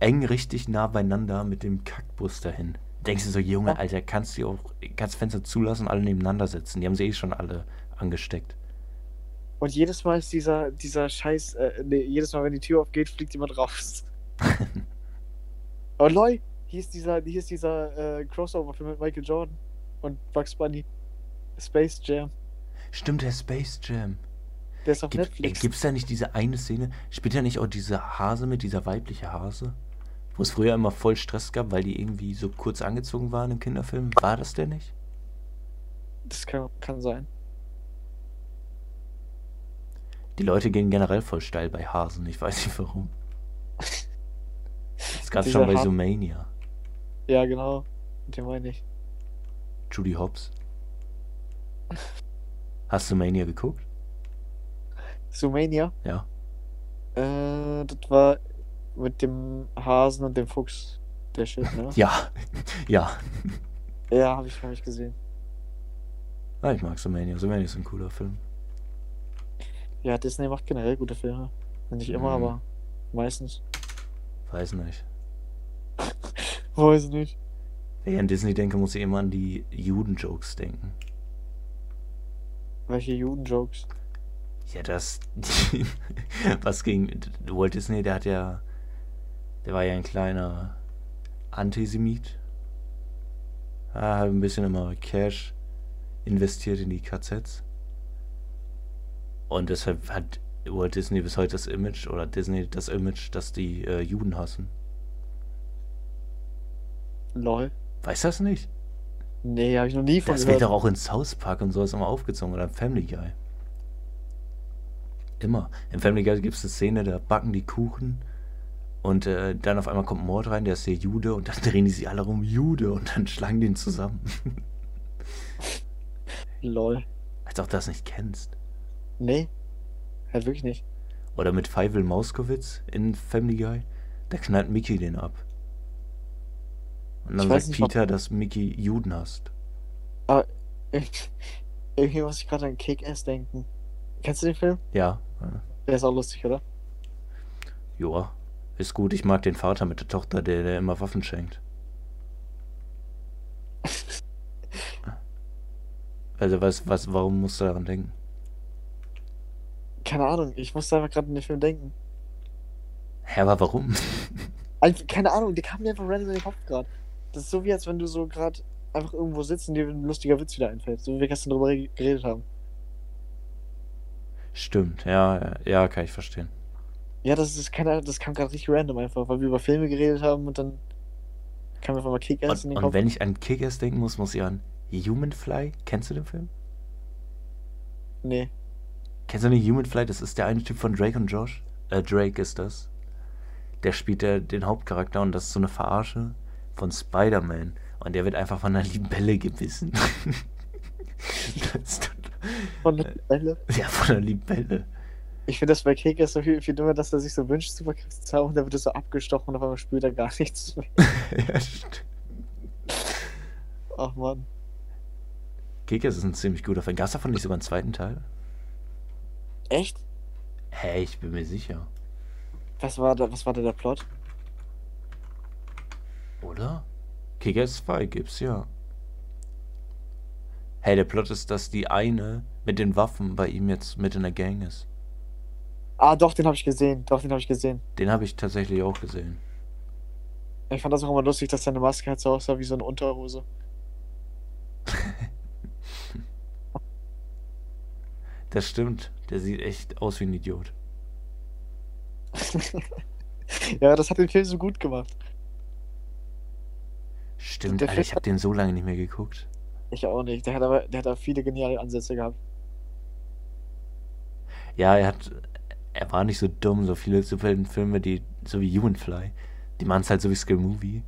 eng richtig nah beieinander mit dem Kackbus dahin. Denkst du so, Junge, Ja. Alter, kannst du auch, kannst Fenster zulassen und alle nebeneinander sitzen. Die haben sie eh schon alle angesteckt. Und jedes Mal ist dieser, dieser Scheiß, äh, nee, jedes Mal, wenn die Tür aufgeht, fliegt jemand raus. Oh, Loi, hier ist dieser, hier ist dieser äh, Crossover-Film mit Michael Jordan und Bugs Bunny. Space Jam. Stimmt, der Space Jam. Der ist auf Gibt, Netflix. gibt's da nicht diese eine Szene? Spielt da nicht auch dieser Hase mit, dieser weibliche Hase? Wo es früher immer voll Stress gab, weil die irgendwie so kurz angezogen waren im Kinderfilm. War das der nicht? Das kann, kann sein. Die Leute gehen generell voll steil bei Hasen. Ich weiß nicht warum. Das gab's Dieser schon bei Zoomania. Ja, genau. Den meine ich. Judy Hobbs. Hast du Mania geguckt? Zoomania? Ja. Äh, das war mit dem Hasen und dem Fuchs. Der Shit, ne? Ja. ja. ja, habe ich, hab ich gesehen. Ah, ich mag Zoomania. Zoomania ist ein cooler Film. Ja, Disney macht generell gute Filme. Nicht immer, Mhm. aber meistens. Weiß nicht. Weiß nicht. Wenn ich an Disney denke, muss ich immer an die Juden-Jokes denken. Welche Juden-Jokes? Ja, das. was gegen. Walt Disney, der hat ja. Der war ja ein kleiner Antisemit. Er hat ein bisschen immer Cash investiert in die KZs. Und deshalb hat Walt Disney bis heute das Image, oder Disney das Image, dass die äh, Juden hassen. Lol. Weißt du das nicht? Nee, habe ich noch nie von Das wird doch auch in South Park und sowas immer aufgezogen oder im Family Guy. Immer. Im Family Guy gibt es eine Szene, da backen die Kuchen und äh, dann auf einmal kommt Mord rein, der ist der Jude und dann drehen die sich alle rum Jude und dann schlagen die ihn zusammen. Lol. Als ob du das nicht kennst. Nee. Halt wirklich nicht. Oder mit Feivel Mauskowitz in Family Guy, da knallt Mickey den ab. Und dann Ich weiß sagt nicht, ob- Peter, dass Mickey Juden hasst. Irgendwie muss ich gerade an Kick-Ass denken. Kennst du den Film? Ja. Der ist auch lustig, oder? Joa. Ist gut, ich mag den Vater mit der Tochter, der, der immer Waffen schenkt. Also was, was, warum musst du daran denken? Keine Ahnung, ich musste einfach gerade an den Film denken. Hä, aber warum? Einfach, keine Ahnung, der kam mir einfach random in den Kopf gerade. Das ist so wie, als wenn du so gerade einfach irgendwo sitzt und dir ein lustiger Witz wieder einfällt. So wie wir gestern drüber re- geredet haben. Stimmt, ja, ja, kann ich verstehen. Ja, das ist keine das kam gerade richtig random einfach, weil wir über Filme geredet haben und dann kam einfach mal Kick-Ass in Und, den und Kopf. wenn ich an Kickers denken muss, muss ich an Human Fly. Kennst du den Film? Nee. Kennst du nicht Human Fly? Das ist der eine Typ von Drake und Josh. Äh, Drake ist das. Der spielt der, den Hauptcharakter und das ist so eine Verarsche von Spider-Man. Und der wird einfach von einer Libelle gebissen. Von der Welle. ja, von einer Libelle. Ich finde das bei Kick-Ass so viel, viel dümmer, dass er sich so wünscht, Superkräfte zu haben und dann wird er so abgestochen und auf einmal spürt er gar nichts mehr. ja, stimmt. Ach man. Kickers ist ein ziemlich guter Film. Gab's davon nicht sogar einen zweiten Teil? Echt? Hä, ich bin mir sicher. Was war da, was war da der Plot? Oder? Kickers 2 gibt's, ja. Hey, der Plot ist, dass die eine mit den Waffen bei ihm jetzt mit in der Gang ist. Ah, doch, den habe ich gesehen. Doch, den habe ich gesehen. Den habe ich tatsächlich auch gesehen. Ich fand das auch immer lustig, dass seine Maske halt so aussah wie so eine Unterhose. Das stimmt. Der sieht echt aus wie ein Idiot. ja, das hat den Film so gut gemacht. Stimmt, Alter, ich habe den so lange nicht mehr geguckt. Ich auch nicht. Der hat aber, der hat da viele geniale Ansätze gehabt. Ja, er hat. Er war nicht so dumm, so viele Superheldenfilme, die, so wie Human Fly, die machen es halt so wie Skill Movie.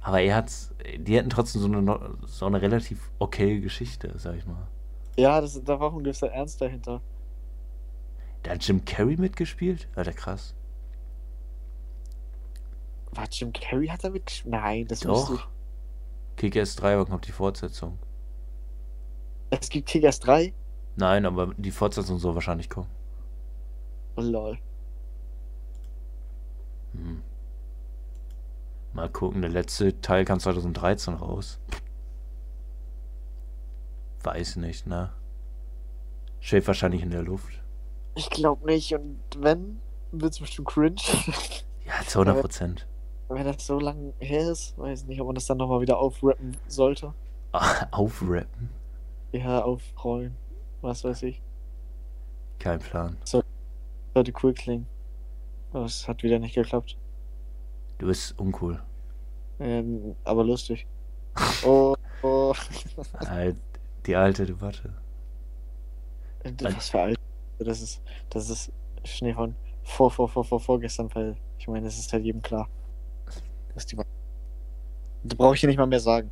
Aber er hat's. Die hatten trotzdem so eine, so eine relativ okay Geschichte, sag ich mal. Ja, das, da war auch ein gewisser Ernst dahinter. Da hat Jim Carrey mitgespielt? Alter, krass. War Jim Carrey hat da mit? Nein, das. Doch. Kick-Ass 3, wann kommt die Fortsetzung? Es gibt Kickers 3? Nein, aber die Fortsetzung soll wahrscheinlich kommen. Oh, lol. Hm. Mal gucken, der letzte Teil kam 2013 raus. Weiß nicht, ne? Schwebt wahrscheinlich in der Luft. Ich glaube nicht. Und wenn, wird's bestimmt cringe. Ja, zu 100 Prozent. Wenn das so lang her ist, weiß nicht, ob man das dann nochmal wieder aufrappen sollte. Aufrappen? Ja, aufrollen. Was weiß ich. Kein Plan. Sollte cool klingen. Aber es hat wieder nicht geklappt. Du bist uncool. Ähm, aber lustig. Oh, oh. Die alte Debatte. Äh, Was für alt. Das ist, das ist Schnee von vor, vor, vor, vor, vorgestern, weil ich meine, es ist halt jedem klar. Dass die. Da brauche ich hier nicht mal mehr sagen.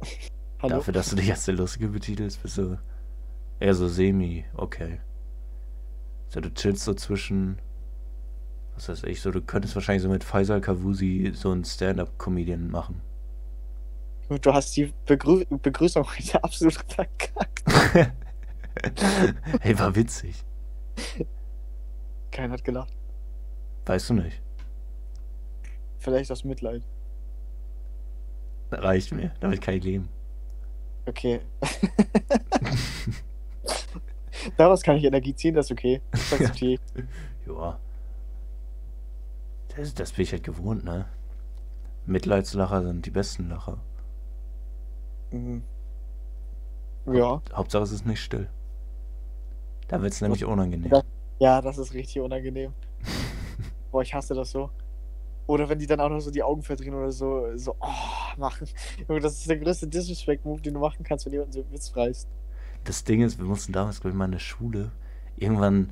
Hallo? Dafür, dass du dich als der Lustige betitelst, bist du eher so semi, okay. So, du chillst so zwischen, was weiß ich, so, du könntest wahrscheinlich so mit Faisal Kavusi so einen Stand-Up-Comedian machen. Du hast die Begrü Begrüßung heute absolut verkackt. hey, war witzig. Keiner hat gelacht. Weißt du nicht. Vielleicht aus Mitleid. Reicht mir, damit kann ich leben. Okay. Daraus kann ich Energie ziehen, das ist okay. Das akzeptiere ich. Ja. Das, das bin ich halt gewohnt, ne? Mitleidslacher sind die besten Lacher. Mhm. Ja. Hauptsache es ist nicht still. Da wird es nämlich unangenehm. Ja. Ja, das ist richtig unangenehm. Boah, ich hasse das so. Oder wenn die dann auch noch so die Augen verdrehen oder so, so, oh, machen. Das ist der größte Disrespect-Move, den du machen kannst, wenn jemand so einen Witz reißt. Das Ding ist, wir mussten damals, glaube ich, mal in der Schule irgendwann,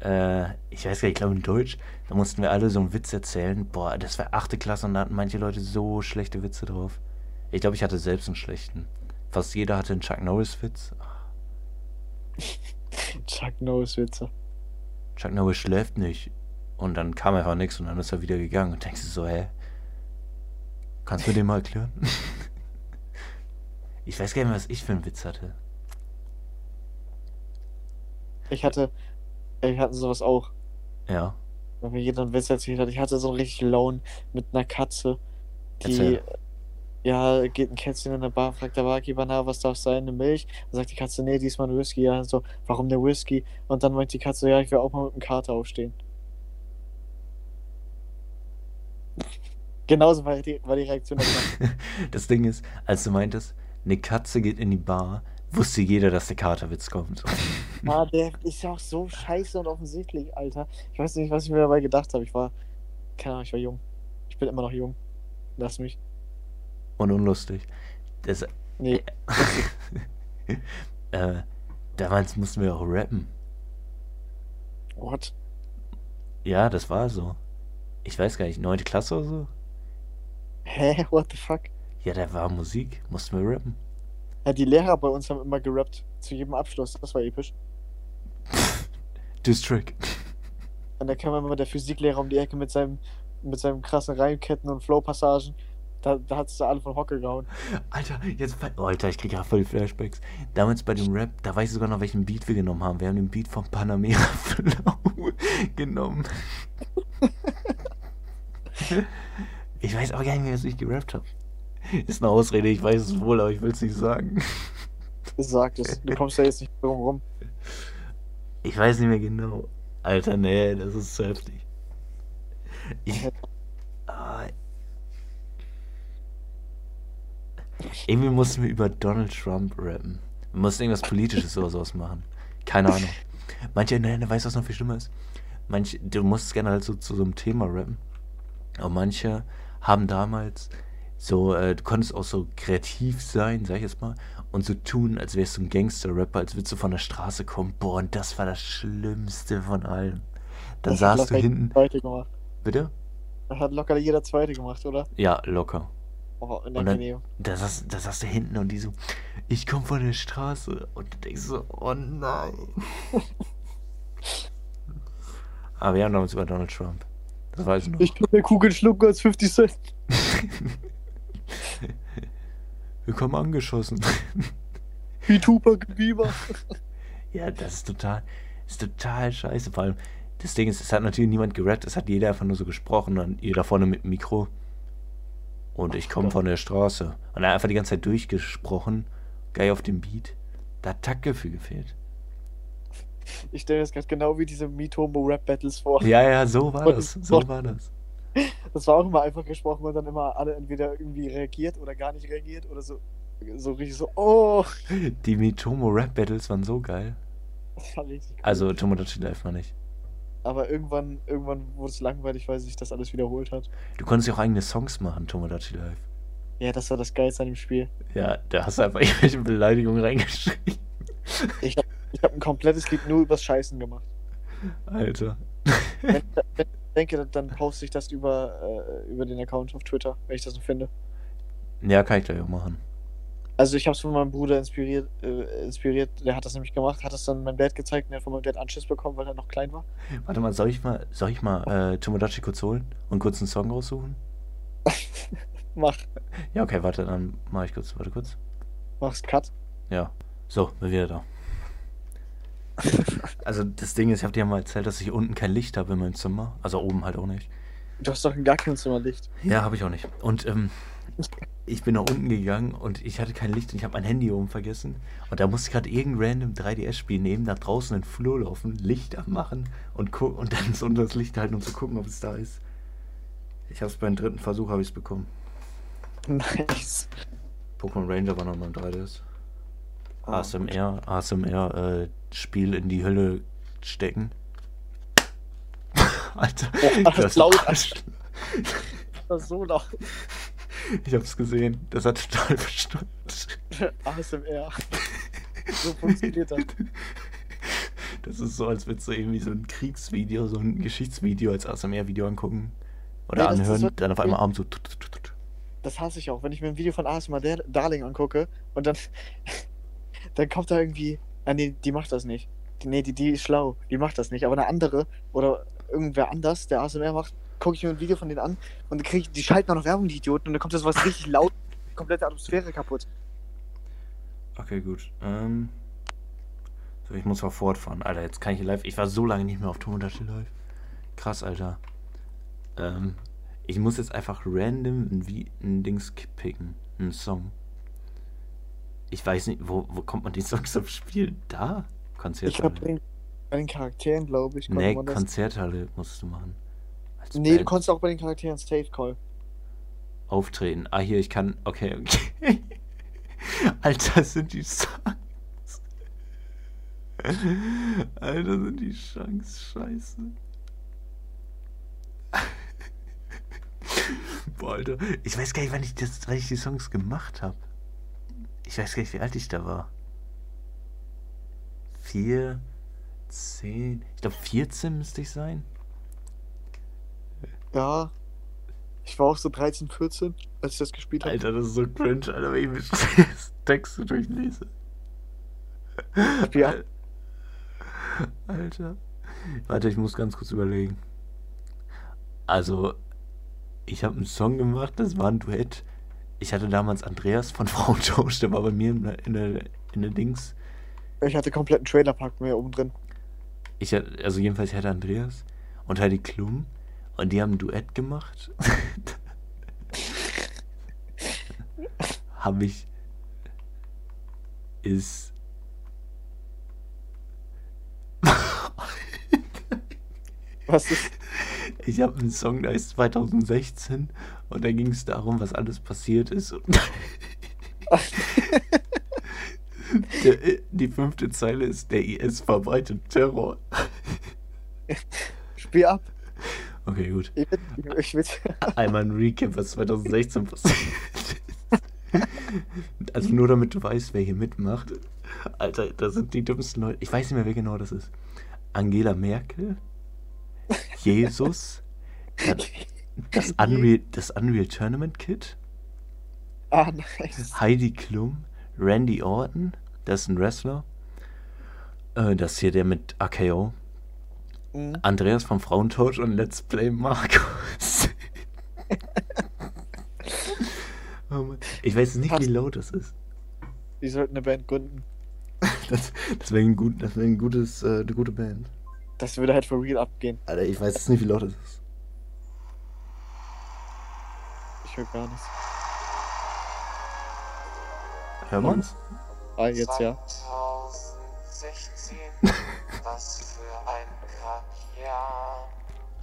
äh, ich weiß gar nicht, ich glaube in Deutsch, da mussten wir alle so einen Witz erzählen. Boah, das war achte Klasse und da hatten manche Leute so schlechte Witze drauf. Ich glaube, ich hatte selbst einen schlechten. Fast jeder hatte einen Chuck Norris-Witz. Chuck Norris-Witze. Chuck Norris schläft nicht. Und dann kam einfach nichts und dann ist er wieder gegangen. Und denkst du so, hä? Kannst du mir den mal erklären? ich weiß gar nicht mehr, was ich für einen Witz hatte. Ich hatte, ich hatte sowas auch. Ja. Wenn mir jeder einen Witz erzählt hat. Ich hatte so einen richtig lauen mit einer Katze, die, Erzähl. ja, geht ein Kätzchen in der Bar, fragt der Barkeeper, na, was darf sein, eine Milch? Dann sagt die Katze, nee, diesmal ein Whisky. Ja, so, warum der Whisky? Und dann meint die Katze, ja, ich will auch mal mit dem Kater aufstehen. Genauso war die, war die Reaktion. Das Ding ist, als du meintest, eine Katze geht in die Bar, wusste jeder, dass der Katerwitz kommt. Ah, der ist ja auch so scheiße und offensichtlich, Alter. Ich weiß nicht, was ich mir dabei gedacht habe. Ich war, keine Ahnung, ich war jung. Ich bin immer noch jung. Lass mich. Und unlustig. Das, Nee, äh, damals mussten wir auch rappen. what? Ja, das war so. Ich weiß gar nicht, neunte Klasse oder so? Hä? What the fuck? Ja, da war Musik, mussten wir rappen. Ja, die Lehrer bei uns haben immer gerappt. Zu jedem Abschluss. Das war episch. District. Und da kam immer der Physiklehrer um die Ecke mit seinem, mit seinem krassen Reimketten und Flow-Passagen. Da, da hat es alle von Hocke gehauen. Alter, jetzt, oh, Alter, ich krieg ja voll Flashbacks. Damals bei dem Rap, da weiß ich sogar noch, welchen Beat wir genommen haben. Wir haben den Beat von Panamera Flow genommen. Ich weiß aber gar nicht mehr, was ich gerappt habe. Ist eine Ausrede, ich weiß es wohl, aber ich will es nicht sagen. Sag es. Du kommst da jetzt nicht drum rum. Ich weiß nicht mehr genau. Alter, nee, das ist zu heftig. Ich, ah, irgendwie mussten wir über Donald Trump rappen. Wir mussten irgendwas Politisches oder sowas machen. Keine Ahnung. Manche, ne, ne, weißt du, was noch viel schlimmer ist? Manche, du musstest gerne halt so zu so einem Thema rappen. Aber manche haben damals so, äh, du konntest auch so kreativ sein, sag ich jetzt mal, und so tun, als wärst du ein Gangster-Rapper, als würdest du von der Straße kommen. Boah, und das war das Schlimmste von allem. Dann Das saßt du hinten. Bitte? Das hat locker jeder Zweite gemacht, oder? Ja, locker. Oh, Und unangenehm. Da saß, da saß du hinten und die so, ich komm von der Straße. Und du denkst so, oh nein. Aber wir haben damals über Donald Trump. Das weiß ich noch. Ich kann mir Kugeln schlucken als 50 Cent. wir kommen angeschossen. Wie Tupac Bieber. ja, das ist total, ist total scheiße. Vor allem, das Ding ist, es hat natürlich niemand gerappt, es hat jeder einfach nur so gesprochen und jeder vorne mit dem Mikro. Und ich komme von der Straße. Und er hat einfach die ganze Zeit durchgesprochen. Geil auf dem Beat. Da hat Taktgefühl gefehlt. Ich stelle mir das gerade genau wie diese Mitomo-Rap-Battles vor. Ja, ja, so war Und- das. So war das. Das war auch immer einfach gesprochen und dann immer alle entweder irgendwie reagiert oder gar nicht reagiert oder so. So richtig so, oh. Die Mitomo Rap Battles waren so geil. Das war richtig cool. Also Tomodachi Live war nicht. Aber irgendwann, irgendwann wurde es langweilig, weil sich das alles wiederholt hat. Du konntest ja auch eigene Songs machen, Tomodachi Live. Ja, das war das Geilste an dem Spiel. Ja, da hast du einfach irgendwelche Beleidigungen reingeschrieben. Ich habe ich hab ein komplettes Lied nur übers Scheißen gemacht. Alter. Wenn, ich- wenn ich denke, dann poste ich das über, äh, über den Account auf Twitter, wenn ich das noch finde. Ja, kann ich gleich auch machen. Also ich habe es von meinem Bruder inspiriert, äh, inspiriert, der hat das nämlich gemacht, hat es dann meinem Dad gezeigt und er hat von meinem Dad Anschiss bekommen, weil er noch klein war. Warte mal, soll ich mal, soll ich mal äh, Tomodachi kurz holen und kurz einen Song raussuchen? Mach, Ja, okay, warte, dann mache ich kurz, warte kurz. mach's Cut. Ja. So, bin wieder da. Also das Ding ist, ich habe dir ja mal erzählt, dass ich unten kein Licht habe in meinem Zimmer. Also oben halt auch nicht. Du hast doch gar keinem Zimmer Licht. Ja, habe ich auch nicht. Und ähm, ich bin nach unten gegangen und ich hatte kein Licht und ich habe mein Handy oben vergessen. Und da musste ich gerade irgendein random 3DS-Spiel nehmen, nach draußen in den Flur laufen, Licht anmachen und, und dann so unter das Licht halten, um zu gucken, ob es da ist. Ich habe es beim dritten Versuch habe ich es bekommen. Nice. Pokémon Ranger war noch mal im 3DS. Ah, ASMR, ASMR, äh, Spiel in die Hölle stecken. Alter, Boah, das ist laut. Das war so laut. Ich hab's gesehen, das hat total verstanden. ASMR. So funktioniert das. Das ist so, als würdest du irgendwie so ein Kriegsvideo, so ein Geschichtsvideo als ASMR-Video angucken. Oder das- das anhören, wird- dann auf einmal abends so. tut, tut, tut, tut. Das hasse ich auch, wenn ich mir ein Video von ASMR Dar- Darling angucke und dann, dann kommt da irgendwie, ah nee, die macht das nicht. Die, nee, die, die ist schlau, die macht das nicht. Aber eine andere oder irgendwer anders, der ASMR macht, gucke ich mir ein Video von denen an und dann krieg ich, die schalten auch noch Werbung, die Idioten, und dann kommt das was richtig laut, komplette Atmosphäre kaputt. Okay, gut. Ähm, so, ich muss mal fortfahren. Alter, jetzt kann ich hier live. Ich war so lange nicht mehr auf Tomodachi live. Krass, Alter. Ähm, ich muss jetzt einfach random ein, Vi- ein Dings picken. Einen Song. Ich weiß nicht, wo, wo kommt man die Songs am Spiel? Da? Ich Konzerthalle. bei, den- bei den Charakteren, glaube ich, Nee, man das. Konzerthalle musst du machen. Als Nee, du Band. konntest auch bei den Charakteren Safe Call. Auftreten. Ah, hier, ich kann. Okay, okay. Alter, sind die Songs. Alter, sind die Songs scheiße. Boah, Alter. Ich weiß gar nicht, wann ich, das, wann ich die Songs gemacht habe. Ich weiß gar nicht, wie alt ich da war. Vier, zehn. Ich glaube, 14 müsste ich sein. Ja. Ich war auch so 13, 14, als ich das gespielt habe. Alter, das ist so cringe, Alter, wenn ich das Texte durchlese. Ja. Alter. Warte, ich muss ganz kurz überlegen. Also, ich habe einen Song gemacht, das war ein Duett. Ich hatte damals Andreas von Frauentausch, der war bei mir in der, in der, in der Dings. Ich hatte kompletten Trailerpark mehr oben drin. Ich hatte, also jedenfalls, ich hatte Andreas und Heidi Klum und die haben ein Duett gemacht. habe ich ist Was ist. ich habe einen Song, der ist 2016 und da ging es darum, was alles passiert ist. Der, die fünfte Zeile ist, der IS verbreitet Terror. Spiel ab. Okay, gut. Ich will, ich will, Einmal ein Recap, was 2016 passiert ist. Also nur damit du weißt, wer hier mitmacht. Alter, das sind die dümmsten Leute. Ich weiß nicht mehr, wer genau das ist. Angela Merkel, Jesus, das Unreal, das Unreal Tournament Kit, ah, nice. Heidi Klum, Randy Orton, das ist ein Wrestler. Äh, das hier der mit AKO. Mhm. Andreas vom Frauentausch und Let's Play Markus. oh. Ich weiß nicht, wie laut das ist. Die sollten eine Band gründen. Das, das wäre ein, gut, das wär ein gutes, äh, eine gute Band. Das würde halt for real abgehen. Alter, ich weiß jetzt nicht, wie laut das ist. Ich höre gar nichts. Hört man's? Ah, jetzt ja. 2016, was für ein Kackjahr.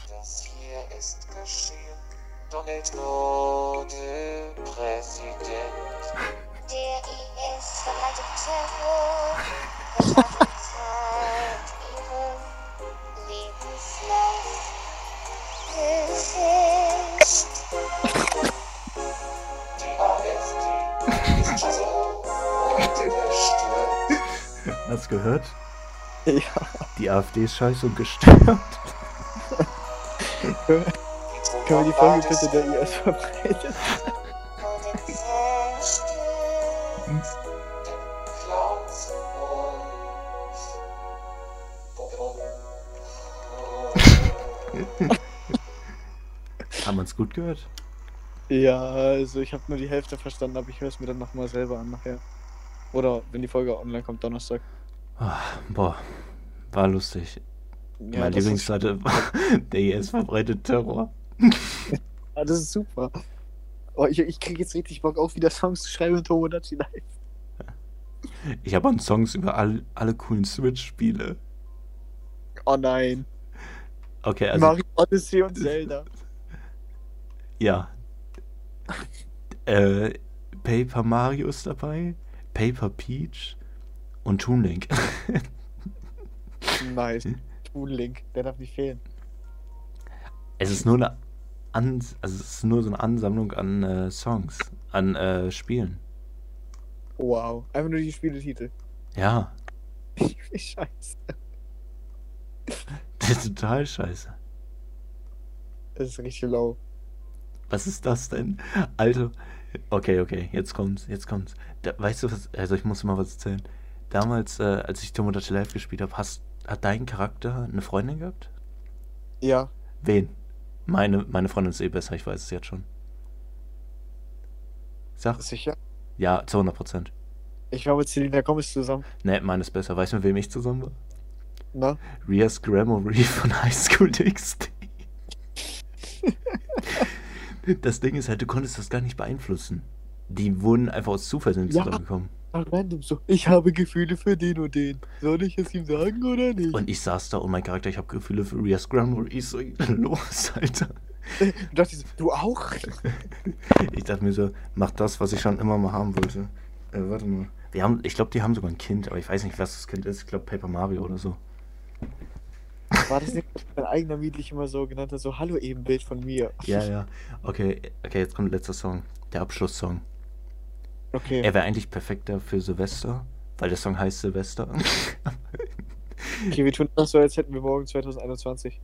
Das hier ist geschehen. Donald wurde Präsident. Der IS verbreitet Terror, verzeiht ihren Lebenslauf. Hast du gehört? Ja. Die AfD ist scheiße und gestört. Können wir die Folge bitte der IS verbreiten? Haben wir uns gut gehört? Ja, also ich habe nur die Hälfte verstanden, aber ich höre es mir dann nochmal selber an nachher. Oder wenn die Folge online kommt, Donnerstag. Ah, boah, war lustig. Ja, Meine Lieblingsseite war der IS verbreitet Terror. ah, das ist super. Oh, ich, ich kriege jetzt richtig Bock auf, wieder Songs zu schreiben in Tomodachi Live. Ich habe an Songs über all, alle coolen Switch-Spiele. Oh nein. Okay, also Mario Odyssey und Zelda. ja. äh, Paper Mario ist dabei, Paper Peach und Toon Link. Nice. Toon Link, der darf nicht fehlen. es ist nur eine An also es ist nur so eine Ansammlung an äh, Songs, an äh, Spielen. Wow. Einfach nur die Spieletitel. Ja, Wie scheiße. das ist total scheiße. Das ist richtig low. Was ist das denn? Also, okay, okay, jetzt kommt's, jetzt kommt's. Da, weißt du was, also ich muss mal was erzählen. Damals, äh, als ich Tomodachi Live gespielt habe, hast, hat dein Charakter eine Freundin gehabt? Ja. Wen? Meine, meine Freundin ist eh besser, ich weiß es jetzt schon. Sag, Sicher? ja, zu 100 Prozent. Ich war mit Selina Gomez zusammen. Ne, meine ist besser. Weißt du, mit wem ich zusammen war? Na? Rias Grammary von High School DxD. das Ding ist halt, du konntest das gar nicht beeinflussen. Die wurden einfach aus Zufall sind Ja. zusammengekommen. Random so. Ich habe Gefühle für den und den. Soll ich es ihm sagen oder nicht? Und ich saß da und mein Charakter, ich habe Gefühle für Rias Grammary. Ich so, los, Alter. du dachtest, du auch? Ich dachte mir so, mach das, was ich schon immer mal haben wollte. Äh, warte mal. Wir haben, ich glaube, die haben sogar ein Kind, aber ich weiß nicht, was das Kind ist. Ich glaube, Paper Mario oder so. War das nicht dein eigener Miet dich immer so genannt hat? So, hallo Ebenbild von mir. Ja, ja. Okay, okay, jetzt kommt der letzte Song. Der Abschlusssong. Okay. Er wäre eigentlich perfekter für Silvester, weil der Song heißt Silvester. Okay, wir tun das so, als hätten wir morgen 2021.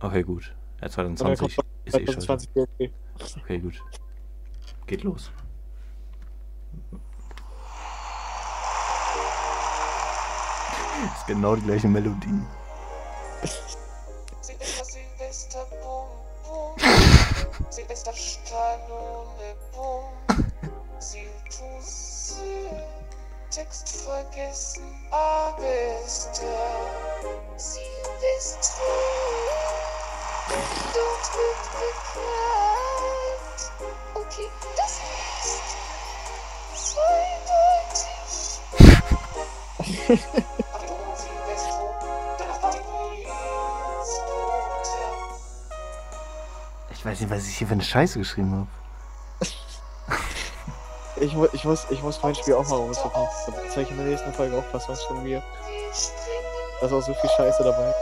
okay, gut. Ja, Und dann 2020 kommt ist eh scheiße. 2020 okay. Okay, gut. Geht los. Ist genau die gleiche Melodie. Silvester, Silvester, Bum, Bum. Silvester, Stallone, Bum. Sil to Sil. Text vergessen, Abester. Silvester. Dort wird gekleidet. Okay, das heißt. Zweideutig. Ich weiß nicht, was ich hier für eine Scheiße geschrieben habe. Ich, mu ich, muss, ich muss mein Spiel auch mal raussuchen. Da zeige ich in der nächsten Folge auch was was von mir. Da ist auch so viel Scheiße dabei.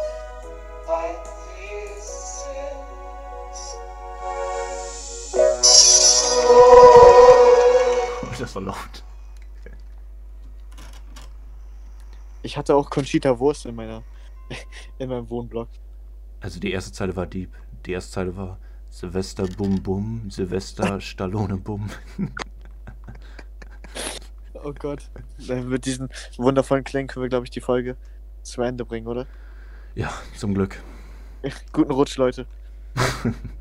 Oh, das war laut. Ich hatte auch Conchita Wurst in meiner in meinem Wohnblock. Also die erste Zeile war Dieb. Die erste Zeile war Silvester Bum Bum, Silvester Stallone Bum. Oh Gott. Mit diesen wundervollen Klängen können wir, glaube ich, die Folge zu Ende bringen, oder? Ja, zum Glück. Guten Rutsch, Leute.